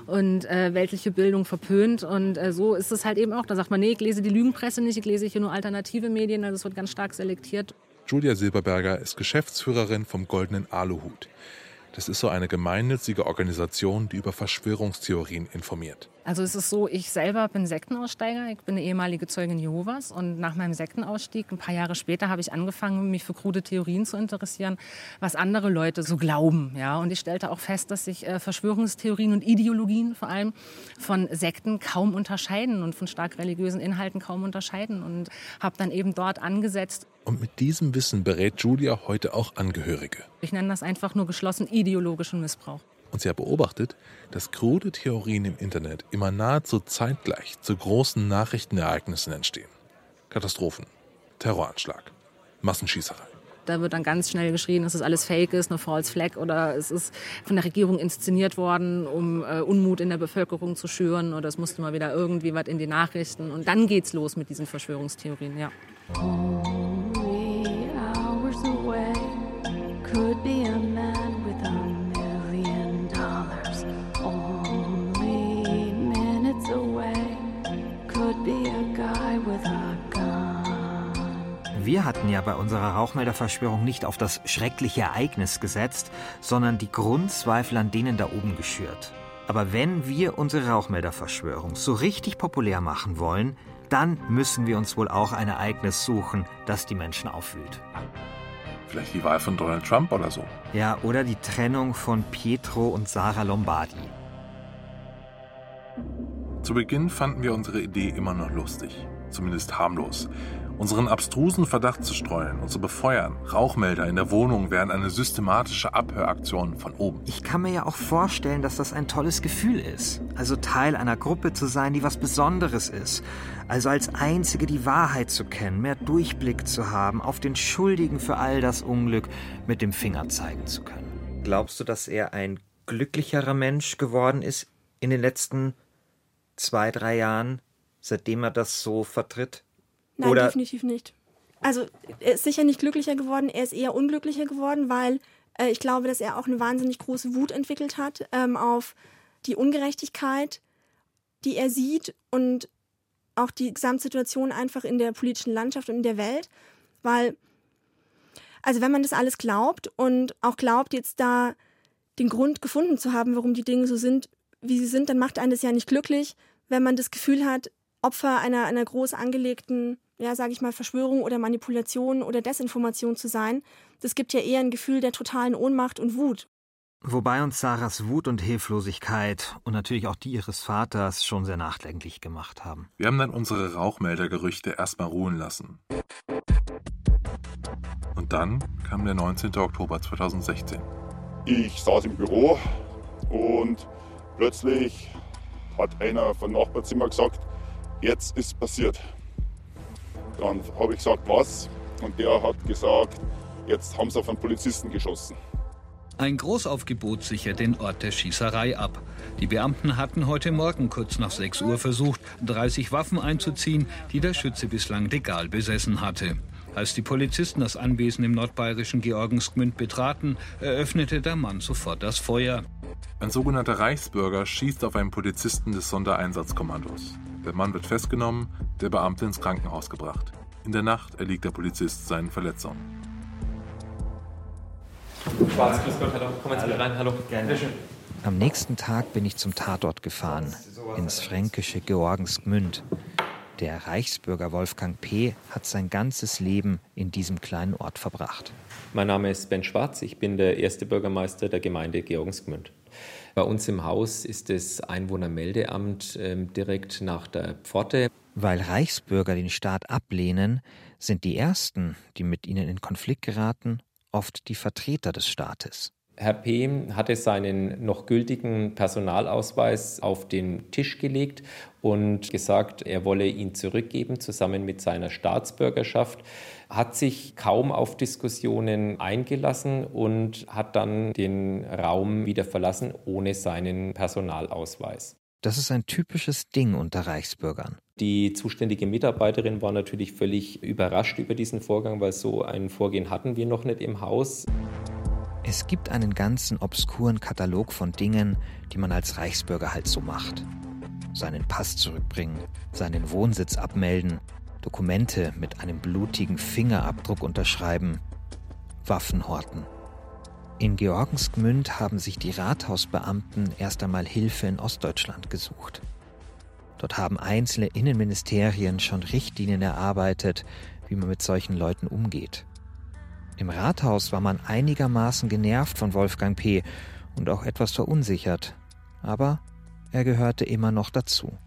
und äh, weltliche Bildung verpönt. Und äh, so ist es halt eben auch. Da sagt man, nee, ich lese die Lügenpresse nicht, ich lese hier nur alternative Medien. Also es wird ganz stark selektiert. Julia Silberberger ist Geschäftsführerin vom Goldenen Aluhut. Das ist so eine gemeinnützige Organisation, die über Verschwörungstheorien informiert. Also es ist so, ich selber bin Sektenaussteiger, ich bin eine ehemalige Zeugin Jehovas und nach meinem Sektenausstieg, ein paar Jahre später, habe ich angefangen, mich für krude Theorien zu interessieren, was andere Leute so glauben. Ja? Und ich stellte auch fest, dass sich äh, Verschwörungstheorien und Ideologien vor allem von Sekten kaum unterscheiden und von stark religiösen Inhalten kaum unterscheiden und habe dann eben dort angesetzt. Und mit diesem Wissen berät Julia heute auch Angehörige. Ich nenne das einfach nur geschlossen ideologischen Missbrauch. Und sie hat beobachtet, dass krude Theorien im Internet immer nahezu zeitgleich zu großen Nachrichtenereignissen entstehen. Katastrophen, Terroranschlag, Massenschießerei. Da wird dann ganz schnell geschrien, dass es alles Fake ist, eine False Flag oder es ist von der Regierung inszeniert worden, um äh, Unmut in der Bevölkerung zu schüren oder es musste mal wieder irgendwie was in die Nachrichten. Und dann geht's los mit diesen Verschwörungstheorien, ja. Only hours away could be a Wir hatten ja bei unserer Rauchmelderverschwörung nicht auf das schreckliche Ereignis gesetzt, sondern die Grundzweifel an denen da oben geschürt. Aber wenn wir unsere Rauchmelderverschwörung so richtig populär machen wollen, dann müssen wir uns wohl auch ein Ereignis suchen, das die Menschen aufwühlt. Vielleicht die Wahl von Donald Trump oder so. Ja, oder die Trennung von Pietro und Sarah Lombardi. Zu Beginn fanden wir unsere Idee immer noch lustig, zumindest harmlos. Unseren abstrusen Verdacht zu streuen und zu befeuern. Rauchmelder in der Wohnung wären eine systematische Abhöraktion von oben. Ich kann mir ja auch vorstellen, dass das ein tolles Gefühl ist. Also Teil einer Gruppe zu sein, die was Besonderes ist. Also als Einzige die Wahrheit zu kennen, mehr Durchblick zu haben, auf den Schuldigen für all das Unglück mit dem Finger zeigen zu können. Glaubst du, dass er ein glücklicherer Mensch geworden ist in den letzten zwei, drei Jahren, seitdem er das so vertritt? Nein, Oder definitiv nicht. Also er ist sicher nicht glücklicher geworden, er ist eher unglücklicher geworden, weil äh, ich glaube, dass er auch eine wahnsinnig große Wut entwickelt hat ähm, auf die Ungerechtigkeit, die er sieht und auch die Gesamtsituation einfach in der politischen Landschaft und in der Welt, weil also wenn man das alles glaubt und auch glaubt, jetzt da den Grund gefunden zu haben, warum die Dinge so sind, wie sie sind, dann macht einen das ja nicht glücklich, wenn man das Gefühl hat, Opfer einer, einer groß angelegten, ja, sage ich mal, Verschwörung oder Manipulation oder Desinformation zu sein. Das gibt ja eher ein Gefühl der totalen Ohnmacht und Wut. Wobei uns Sarahs Wut und Hilflosigkeit und natürlich auch die ihres Vaters schon sehr nachdenklich gemacht haben. Wir haben dann unsere Rauchmeldergerüchte erstmal ruhen lassen. Und dann kam der 19. Oktober 2016. Ich saß im Büro und plötzlich hat einer vom Nachbarzimmer gesagt, jetzt ist passiert. Dann habe ich gesagt, was? Und der hat gesagt, jetzt haben sie auf einen Polizisten geschossen. Ein Großaufgebot sichert den Ort der Schießerei ab. Die Beamten hatten heute Morgen kurz nach 6 Uhr versucht, 30 Waffen einzuziehen, die der Schütze bislang legal besessen hatte. Als die Polizisten das Anwesen im nordbayerischen Georgensgmünd betraten, eröffnete der Mann sofort das Feuer. Ein sogenannter Reichsbürger schießt auf einen Polizisten des Sondereinsatzkommandos. Der Mann wird festgenommen, der Beamte ins Krankenhaus gebracht. In der Nacht erliegt der Polizist seinen Verletzungen. Schwarz, grüß Gott, hallo. Kommen Sie mit rein, hallo. Gerne. Am nächsten Tag bin ich zum Tatort gefahren, ins fränkische Georgensgmünd. Der Reichsbürger Wolfgang P. hat sein ganzes Leben in diesem kleinen Ort verbracht. Mein Name ist Ben Schwarz, ich bin der erste Bürgermeister der Gemeinde Georgensgmünd. Bei uns im Haus ist das Einwohnermeldeamt ähm, direkt nach der Pforte. Weil Reichsbürger den Staat ablehnen, sind die Ersten, die mit ihnen in Konflikt geraten, oft die Vertreter des Staates. Herr P. hatte seinen noch gültigen Personalausweis auf den Tisch gelegt und gesagt, er wolle ihn zurückgeben zusammen mit seiner Staatsbürgerschaft, hat sich kaum auf Diskussionen eingelassen und hat dann den Raum wieder verlassen ohne seinen Personalausweis. Das ist ein typisches Ding unter Reichsbürgern. Die zuständige Mitarbeiterin war natürlich völlig überrascht über diesen Vorgang, weil so ein Vorgehen hatten wir noch nicht im Haus. Es gibt einen ganzen obskuren Katalog von Dingen, die man als Reichsbürger halt so macht. Seinen Pass zurückbringen, seinen Wohnsitz abmelden, Dokumente mit einem blutigen Fingerabdruck unterschreiben, Waffen horten. In Georgensgmünd haben sich die Rathausbeamten erst einmal Hilfe in Ostdeutschland gesucht. Dort haben einzelne Innenministerien schon Richtlinien erarbeitet, wie man mit solchen Leuten umgeht. Im Rathaus war man einigermaßen genervt von Wolfgang P. und auch etwas verunsichert. Aber er gehörte immer noch dazu.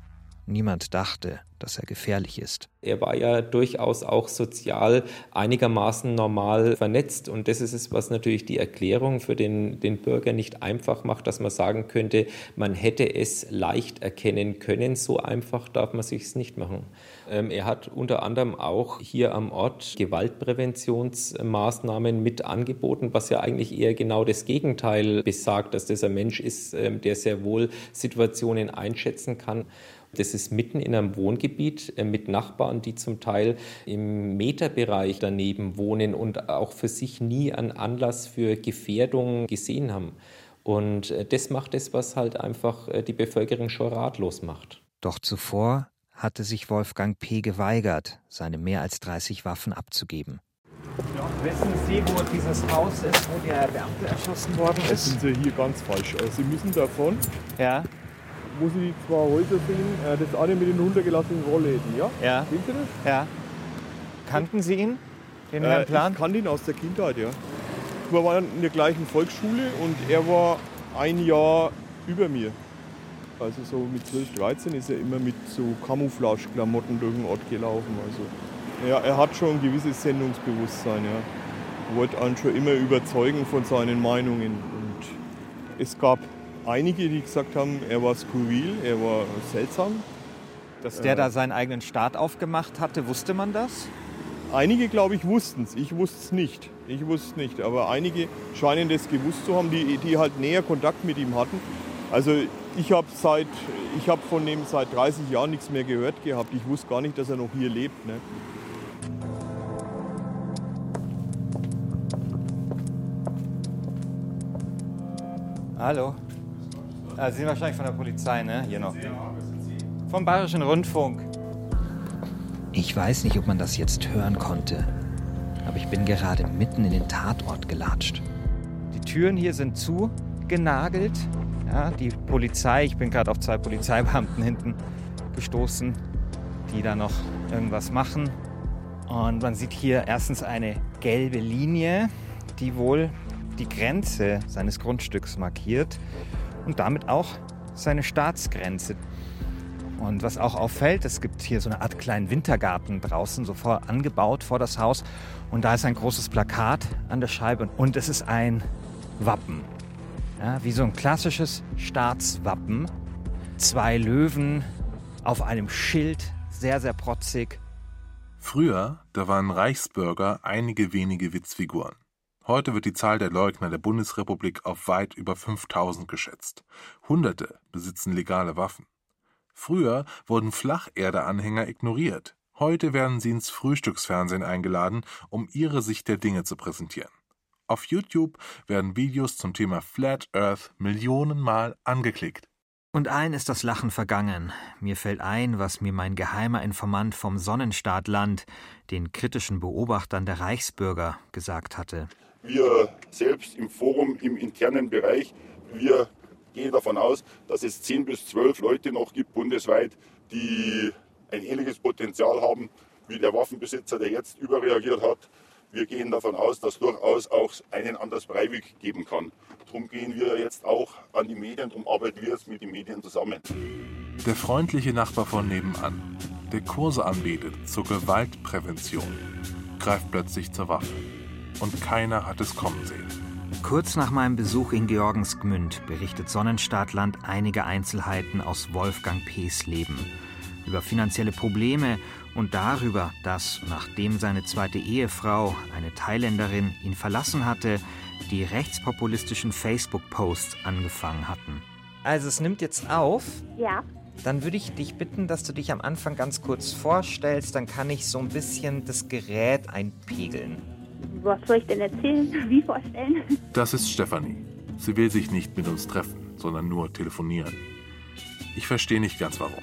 Niemand dachte, dass er gefährlich ist. Er war ja durchaus auch sozial einigermaßen normal vernetzt. Und das ist es, was natürlich die Erklärung für den, den Bürger nicht einfach macht, dass man sagen könnte, man hätte es leicht erkennen können. So einfach darf man sich nicht machen. Ähm, er hat unter anderem auch hier am Ort Gewaltpräventionsmaßnahmen mit angeboten, was ja eigentlich eher genau das Gegenteil besagt, dass das ein Mensch ist, ähm, der sehr wohl Situationen einschätzen kann. Das ist mitten in einem Wohngebiet äh, mit Nachbarn, die zum Teil im Meterbereich daneben wohnen und auch für sich nie einen Anlass für Gefährdung gesehen haben. Und äh, das macht es, was halt einfach äh, die Bevölkerung schon ratlos macht. Doch zuvor hatte sich Wolfgang P. geweigert, seine mehr als 30 Waffen abzugeben. Ja, wissen Sie, wo dieses Haus ist, wo der Beamte erschossen worden Das sind Sie hier ganz falsch. Also Sie müssen davon, Ja. Wo Sie die zwei Häuser sehen, äh, das eine mit den runtergelassenen Rollläden, ja? Ja. Sehen Sie das? Ja. Kannten Sie ihn, den Äh, Herrn Plan? Ich kannte ihn aus der Kindheit, ja. Wir waren in der gleichen Volksschule und er war ein Jahr über mir. Also so mit 12, 13 ist er immer mit so Camouflage-Klamotten durch den Ort gelaufen. Also Ja, er hat schon ein gewisses Sendungsbewusstsein, ja. Wollte einen schon immer überzeugen von seinen Meinungen. Und es gab einige, die gesagt haben, er war skurril, er war seltsam. Dass der da seinen eigenen Staat aufgemacht hatte, wusste man das? Einige, glaube ich, wussten es. Ich wusste es nicht. Ich wusste es nicht. Aber einige scheinen das gewusst zu haben, die, die halt näher Kontakt mit ihm hatten. Also ich habe seit, ich habe von dem seit 30 Jahren nichts mehr gehört gehabt. Ich wusste gar nicht, dass er noch hier lebt. Ne? Hallo. Ah, Sie sind wahrscheinlich von der Polizei, ne? Hier noch. Vom Bayerischen Rundfunk. Ich weiß nicht, ob man das jetzt hören konnte, aber ich bin gerade mitten in den Tatort gelatscht. Die Türen hier sind zugenagelt. Ja, die Polizei, ich bin gerade auf zwei Polizeibeamten hinten gestoßen, die da noch irgendwas machen. Und man sieht hier erstens eine gelbe Linie, die wohl die Grenze seines Grundstücks markiert und damit auch seine Staatsgrenze. Und was auch auffällt, es gibt hier so eine Art kleinen Wintergarten draußen, so vor, angebaut vor das Haus. Und da ist ein großes Plakat an der Scheibe und es ist ein Wappen. Ja, wie so ein klassisches Staatswappen. Zwei Löwen auf einem Schild, sehr, sehr protzig. Früher, da waren Reichsbürger einige wenige Witzfiguren. Heute wird die Zahl der Leugner der Bundesrepublik auf weit über 5000 geschätzt. Hunderte besitzen legale Waffen. Früher wurden Flacherdeanhänger ignoriert. Heute werden sie ins Frühstücksfernsehen eingeladen, um ihre Sicht der Dinge zu präsentieren. Auf YouTube werden Videos zum Thema Flat Earth Millionenmal angeklickt. Und allen ist das Lachen vergangen. Mir fällt ein, was mir mein geheimer Informant vom Sonnenstaatland, den kritischen Beobachtern der Reichsbürger, gesagt hatte. Wir selbst im Forum, im internen Bereich, wir gehen davon aus, dass es 10 bis 12 Leute noch gibt bundesweit, die ein ähnliches Potenzial haben wie der Waffenbesitzer, der jetzt überreagiert hat. Wir gehen davon aus, dass durchaus auch einen Anders Breivik geben kann. Darum gehen wir jetzt auch an die Medien, darum arbeiten wir jetzt mit den Medien zusammen. Der freundliche Nachbar von nebenan, der Kurse anbietet zur Gewaltprävention, greift plötzlich zur Waffe. Und keiner hat es kommen sehen. Kurz nach meinem Besuch in Georgensgmünd berichtet Sonnenstaatland einige Einzelheiten aus Wolfgang P.'s Leben. Über finanzielle Probleme und darüber, dass, nachdem seine zweite Ehefrau, eine Thailänderin, ihn verlassen hatte, die rechtspopulistischen Facebook-Posts angefangen hatten. Also es nimmt jetzt auf. Ja. Dann würde ich dich bitten, dass du dich am Anfang ganz kurz vorstellst. Dann kann ich so ein bisschen das Gerät einpegeln. Was soll ich denn erzählen? Wie vorstellen? Das ist Stefanie. Sie will sich nicht mit uns treffen, sondern nur telefonieren. Ich verstehe nicht ganz warum.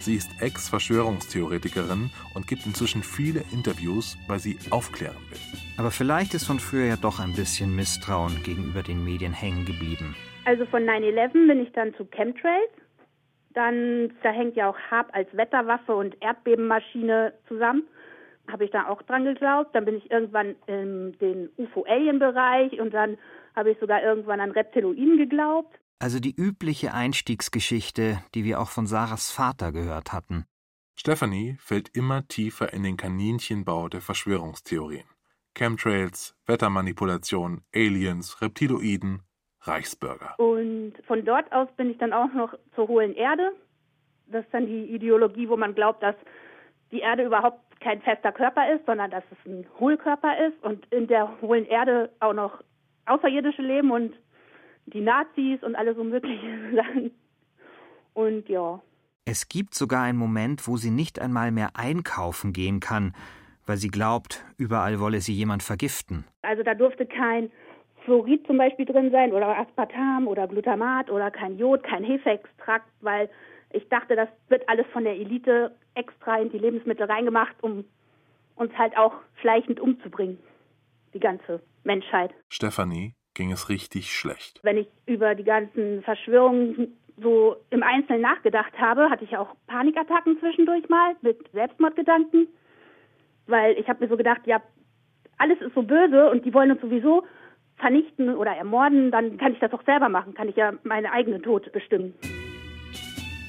Sie ist Ex-Verschwörungstheoretikerin und gibt inzwischen viele Interviews, weil sie aufklären will. Aber vielleicht ist von früher ja doch ein bisschen Misstrauen gegenüber den Medien hängen geblieben. Also von 9-11 bin ich dann zu Chemtrails. Dann, da hängt ja auch Hab als Wetterwaffe und Erdbebenmaschine zusammen. Habe ich da auch dran geglaubt. Dann bin ich irgendwann in den UFO-Alien-Bereich und dann habe ich sogar irgendwann an Reptiloiden geglaubt. Also die übliche Einstiegsgeschichte, die wir auch von Sarahs Vater gehört hatten. Stephanie fällt immer tiefer in den Kaninchenbau der Verschwörungstheorien. Chemtrails, Wettermanipulation, Aliens, Reptiloiden, Reichsbürger. Und von dort aus bin ich dann auch noch zur hohlen Erde. Das ist dann die Ideologie, wo man glaubt, dass die Erde überhaupt kein fester Körper ist, sondern dass es ein Hohlkörper ist und in der hohlen Erde auch noch Außerirdische leben und die Nazis und alle so mögliche Sachen. Und ja. Es gibt sogar einen Moment, wo sie nicht einmal mehr einkaufen gehen kann, weil sie glaubt, überall wolle sie jemand vergiften. Also da durfte kein Fluorid zum Beispiel drin sein oder Aspartam oder Glutamat oder kein Jod, kein Hefeextrakt, weil ich dachte, das wird alles von der Elite extra in die Lebensmittel reingemacht, um uns halt auch schleichend umzubringen. Die ganze Menschheit. Stefanie ging es richtig schlecht. Wenn ich über die ganzen Verschwörungen so im Einzelnen nachgedacht habe, hatte ich auch Panikattacken zwischendurch mal mit Selbstmordgedanken, weil ich habe mir so gedacht, ja, alles ist so böse und die wollen uns sowieso vernichten oder ermorden, dann kann ich das auch selber machen, kann ich ja meine eigene Tod bestimmen.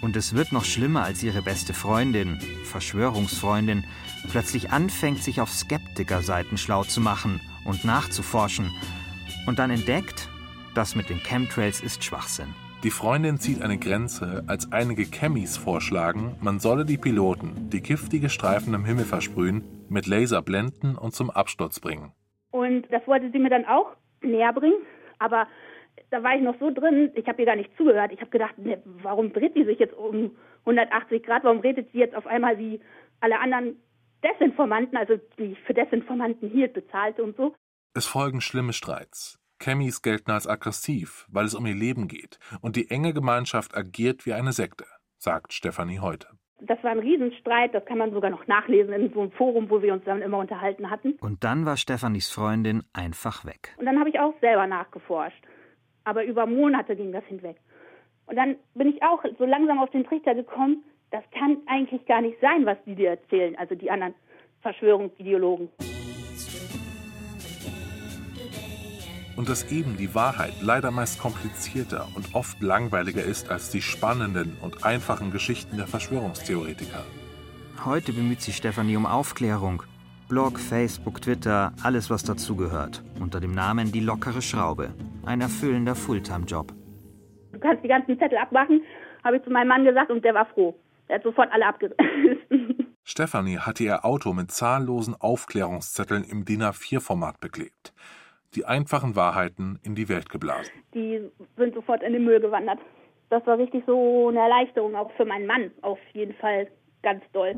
Und es wird noch schlimmer, als ihre beste Freundin, Verschwörungsfreundin, plötzlich anfängt, sich auf Skeptikerseiten schlau zu machen und nachzuforschen und dann entdeckt, das mit den Chemtrails ist Schwachsinn. Die Freundin zieht eine Grenze, als einige Chemis vorschlagen, man solle die Piloten, die giftige Streifen im Himmel versprühen, mit Laser blenden und zum Absturz bringen. Und das wollte sie mir dann auch näher bringen, aber da war ich noch so drin, ich habe ihr gar nicht zugehört. Ich habe gedacht, ne, warum dreht sie sich jetzt um 180 Grad? Warum redet sie jetzt auf einmal wie alle anderen Desinformanten, also die für Desinformanten hielt, bezahlte und so? Es folgen schlimme Streits. Chemis gelten als aggressiv, weil es um ihr Leben geht, und die enge Gemeinschaft agiert wie eine Sekte, sagt Stefanie heute. Das war ein Riesenstreit, das kann man sogar noch nachlesen in so einem Forum, wo wir uns dann immer unterhalten hatten. Und dann war Stefanis Freundin einfach weg. Und dann habe ich auch selber nachgeforscht. Aber über Monate ging das hinweg. Und dann bin ich auch so langsam auf den Trichter gekommen, das kann eigentlich gar nicht sein, was die dir erzählen, also die anderen Verschwörungsideologen. Und dass eben die Wahrheit leider meist komplizierter und oft langweiliger ist als die spannenden und einfachen Geschichten der Verschwörungstheoretiker. Heute bemüht sich Stefanie um Aufklärung. Blog, Facebook, Twitter, alles was dazugehört. Unter dem Namen Die lockere Schraube. Ein erfüllender Fulltime-Job. Du kannst die ganzen Zettel abmachen, habe ich zu meinem Mann gesagt und der war froh. Er hat sofort alle abgerissen. Stefanie hatte ihr Auto mit zahllosen Aufklärungszetteln im DIN A4-Format beklebt. Die einfachen Wahrheiten in die Welt geblasen. Die sind sofort in den Müll gewandert. Das war richtig so eine Erleichterung, auch für meinen Mann. Auf jeden Fall ganz doll.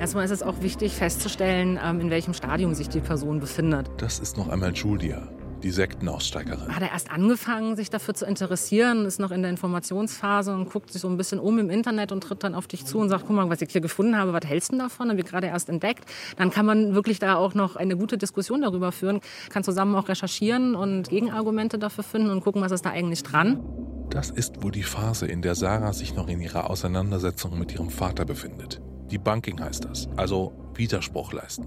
Erstmal ist es auch wichtig festzustellen, ähm, in welchem Stadium sich die Person befindet. Das ist noch einmal Julia, die Sektenaussteigerin. Hat er erst angefangen, sich dafür zu interessieren, ist noch in der Informationsphase und guckt sich so ein bisschen um im Internet und tritt dann auf dich zu und sagt, guck mal, was ich hier gefunden habe, was hältst du davon? Haben wir gerade erst entdeckt. Dann kann man wirklich da auch noch eine gute Diskussion darüber führen, kann zusammen auch recherchieren und Gegenargumente dafür finden und gucken, was ist da eigentlich dran. Das ist wohl die Phase, in der Sarah sich noch in ihrer Auseinandersetzung mit ihrem Vater befindet. Debunking heißt das, also Widerspruch leisten.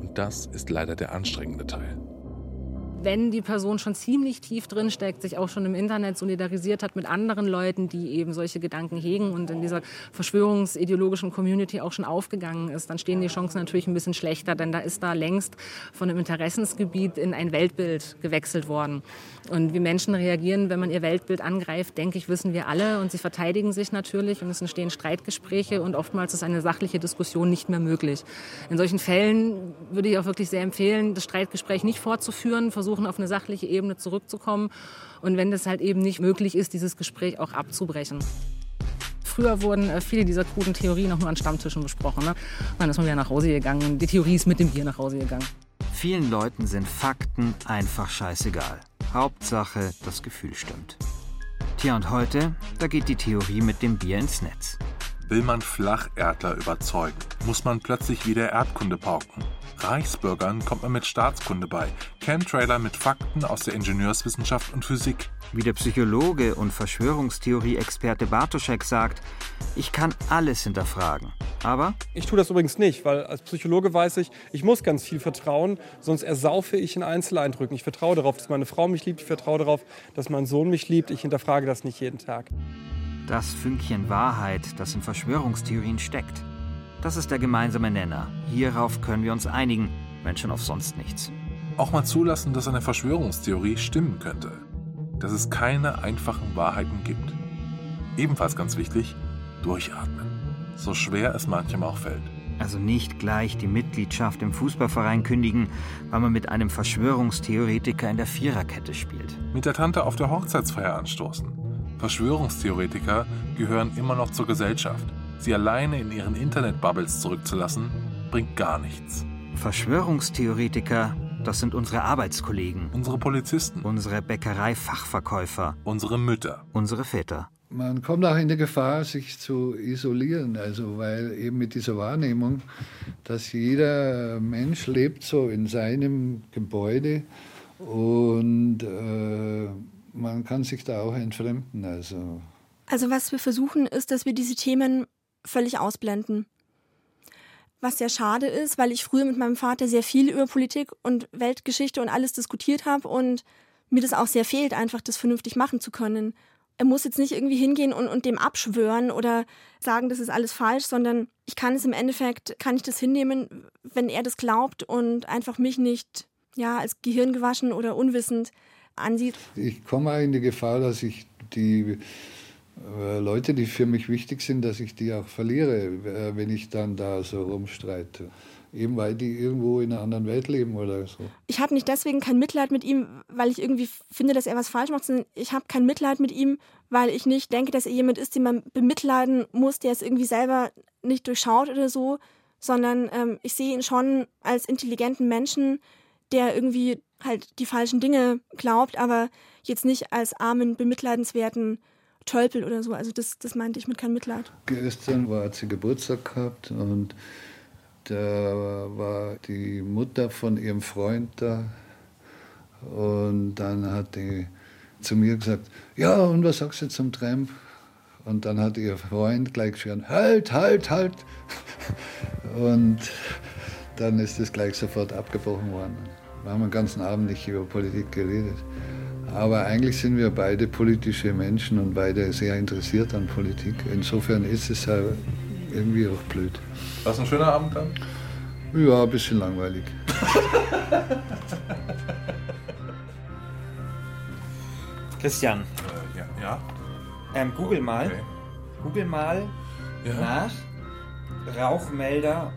Und das ist leider der anstrengende Teil wenn die Person schon ziemlich tief drin steckt, sich auch schon im Internet solidarisiert hat mit anderen Leuten, die eben solche Gedanken hegen und in dieser verschwörungsideologischen Community auch schon aufgegangen ist, dann stehen die Chancen natürlich ein bisschen schlechter, denn da ist da längst von einem Interessensgebiet in ein Weltbild gewechselt worden. Und wie Menschen reagieren, wenn man ihr Weltbild angreift, denke ich, wissen wir alle und sie verteidigen sich natürlich und es entstehen Streitgespräche und oftmals ist eine sachliche Diskussion nicht mehr möglich. In solchen Fällen würde ich auch wirklich sehr empfehlen, das Streitgespräch nicht fortzuführen, versuchen auf eine sachliche Ebene zurückzukommen und wenn das halt eben nicht möglich ist, dieses Gespräch auch abzubrechen. Früher wurden äh, viele dieser kruden Theorien auch nur an Stammtischen besprochen. Ne? Dann ist man wieder nach Hause gegangen. Die Theorie ist mit dem Bier nach Hause gegangen. Vielen Leuten sind Fakten einfach scheißegal. Hauptsache, das Gefühl stimmt. Tja, und heute, da geht die Theorie mit dem Bier ins Netz. Will man Flacherdler überzeugen, muss man plötzlich wieder Erdkunde pauken. Reichsbürgern kommt man mit Staatskunde bei, Chemtrailer mit Fakten aus der Ingenieurswissenschaft und Physik. Wie der Psychologe und Verschwörungstheorie-Experte Bartoschek sagt, ich kann alles hinterfragen. Aber? Ich tue das übrigens nicht, weil als Psychologe weiß ich, ich muss ganz viel vertrauen, sonst ersaufe ich in Einzeleindrücken. Ich vertraue darauf, dass meine Frau mich liebt, ich vertraue darauf, dass mein Sohn mich liebt. Ich hinterfrage das nicht jeden Tag. Das Fünkchen Wahrheit, das in Verschwörungstheorien steckt. Das ist der gemeinsame Nenner. Hierauf können wir uns einigen, wenn schon auf sonst nichts. Auch mal zulassen, dass eine Verschwörungstheorie stimmen könnte. Dass es keine einfachen Wahrheiten gibt. Ebenfalls ganz wichtig, durchatmen. So schwer es manchem auch fällt. Also nicht gleich die Mitgliedschaft im Fußballverein kündigen, weil man mit einem Verschwörungstheoretiker in der Viererkette spielt. Mit der Tante auf der Hochzeitsfeier anstoßen. Verschwörungstheoretiker gehören immer noch zur Gesellschaft. Sie alleine in ihren Internetbubbles zurückzulassen, bringt gar nichts. Verschwörungstheoretiker, das sind unsere Arbeitskollegen. Unsere Polizisten. Unsere Bäckereifachverkäufer. Unsere Mütter. Unsere Väter. Man kommt auch in die Gefahr, sich zu isolieren, also weil eben mit dieser Wahrnehmung, dass jeder Mensch lebt so in seinem Gebäude und äh, man kann sich da auch entfremden. Also. also was wir versuchen, ist, dass wir diese Themen völlig ausblenden. Was sehr schade ist, weil ich früher mit meinem Vater sehr viel über Politik und Weltgeschichte und alles diskutiert habe und mir das auch sehr fehlt, einfach das vernünftig machen zu können. Er muss jetzt nicht irgendwie hingehen und, und dem abschwören oder sagen, das ist alles falsch, sondern ich kann es im Endeffekt, kann ich das hinnehmen, wenn er das glaubt und einfach mich nicht ja, als gehirngewaschen oder unwissend ansieht. Ich komme in die Gefahr, dass ich die äh, Leute, die für mich wichtig sind, dass ich die auch verliere, äh, wenn ich dann da so rumstreite. Eben weil die irgendwo in einer anderen Welt leben oder so. Ich habe nicht deswegen kein Mitleid mit ihm, weil ich irgendwie finde, dass er was falsch macht, sondern ich habe kein Mitleid mit ihm, weil ich nicht denke, dass er jemand ist, den man bemitleiden muss, der es irgendwie selber nicht durchschaut oder so, sondern ähm, ich sehe ihn schon als intelligenten Menschen, der irgendwie halt die falschen Dinge glaubt, aber jetzt nicht als armen, bemitleidenswerten Tölpel oder so. Also das, das meinte ich mit kein Mitleid. Gestern war, hat sie Geburtstag gehabt und da war die Mutter von ihrem Freund da. Und dann hat die zu mir gesagt, ja, und was sagst du zum Tramp? Und dann hat ihr Freund gleich geschrien, halt, halt, halt. Und dann ist es gleich sofort abgebrochen worden. Wir haben den ganzen Abend nicht über Politik geredet. Aber eigentlich sind wir beide politische Menschen und beide sehr interessiert an Politik. Insofern ist es ja irgendwie auch blöd. War es ein schöner Abend dann? Ja, ein bisschen langweilig. Christian. Äh, ja. ja? Ähm, Google mal. Okay. Google mal Ja. nach Rauchmelder.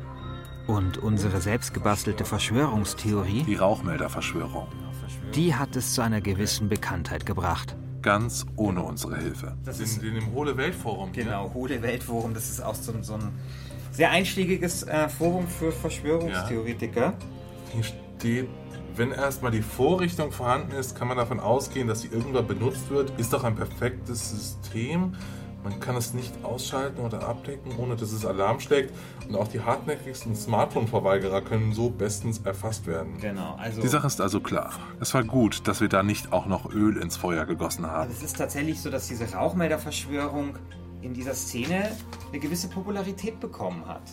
Und unsere selbstgebastelte Verschwörungstheorie, Die Rauchmelderverschwörung. die hat es zu einer gewissen Bekanntheit gebracht. Ganz ohne unsere Hilfe. Das in, ist- in dem Hohle Weltforum. Genau, Hohle Weltforum. Das ist auch so, ein- so ein sehr einschlägiges äh, Forum für Verschwörungstheoretiker. Hier steht, wenn erstmal die Vorrichtung vorhanden ist, kann man davon ausgehen, dass sie irgendwann benutzt wird. Ist doch ein perfektes System. Man kann es nicht ausschalten oder abdecken, ohne dass es Alarm schlägt. Und auch die hartnäckigsten Smartphone-Verweigerer können so bestens erfasst werden. Genau, also. Die Sache ist also klar. Es war gut, dass wir da nicht auch noch Öl ins Feuer gegossen haben. Also es ist tatsächlich so, dass diese Rauchmelderverschwörung in dieser Szene eine gewisse Popularität bekommen hat.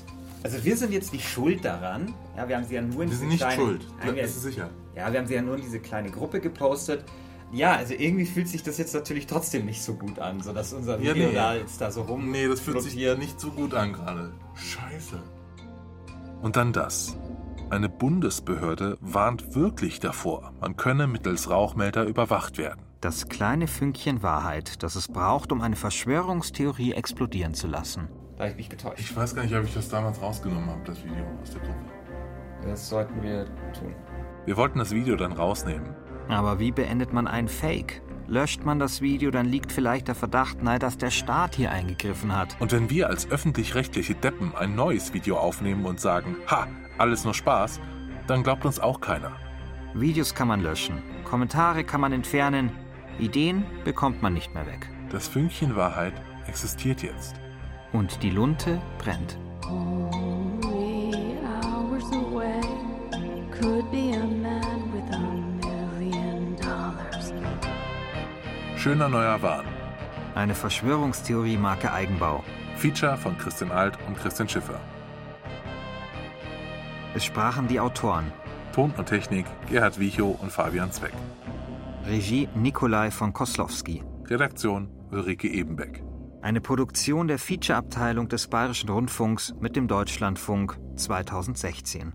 Also wir sind jetzt nicht schuld daran. Ja, wir haben sie ja nur in Wir diese sind nicht kleine, schuld. Nein, wir, Das ist sicher. Ja, wir haben sie ja nur in diese kleine Gruppe gepostet. Ja, also irgendwie fühlt sich das jetzt natürlich trotzdem nicht so gut an, so dass unser Ja, Video nee. da jetzt da so rum. Nee, das fühlt sich flottiert. nicht so gut an gerade. Scheiße. Und dann das. Eine Bundesbehörde warnt wirklich davor, man könne mittels Rauchmelder überwacht werden. Das kleine Fünkchen Wahrheit, das es braucht, um eine Verschwörungstheorie explodieren zu lassen. Da habe ich mich getäuscht. Ich weiß gar nicht, ob ich das damals rausgenommen habe, das Video aus der Gruppe. Das sollten wir tun. Wir wollten das Video dann rausnehmen. Aber wie beendet man ein Fake? Löscht man das Video, dann liegt vielleicht der Verdacht nahe, dass der Staat hier eingegriffen hat. Und wenn wir als öffentlich-rechtliche Deppen ein neues Video aufnehmen und sagen, ha, alles nur Spaß, dann glaubt uns auch keiner. Videos kann man löschen, Kommentare kann man entfernen, Ideen bekommt man nicht mehr weg. Das Fünkchen Wahrheit existiert jetzt. Und die Lunte brennt. Only hours away could be Schöner neuer Wahn. Eine Verschwörungstheorie Marke Eigenbau. Feature von Christian Alt und Christian Schiffer. Es sprachen die Autoren. Ton und Technik Gerhard Wichow und Fabian Zweck. Regie Nikolai von Koslowski. Redaktion Ulrike Ebenbeck. Eine Produktion der Feature-Abteilung des Bayerischen Rundfunks mit dem Deutschlandfunk 2016.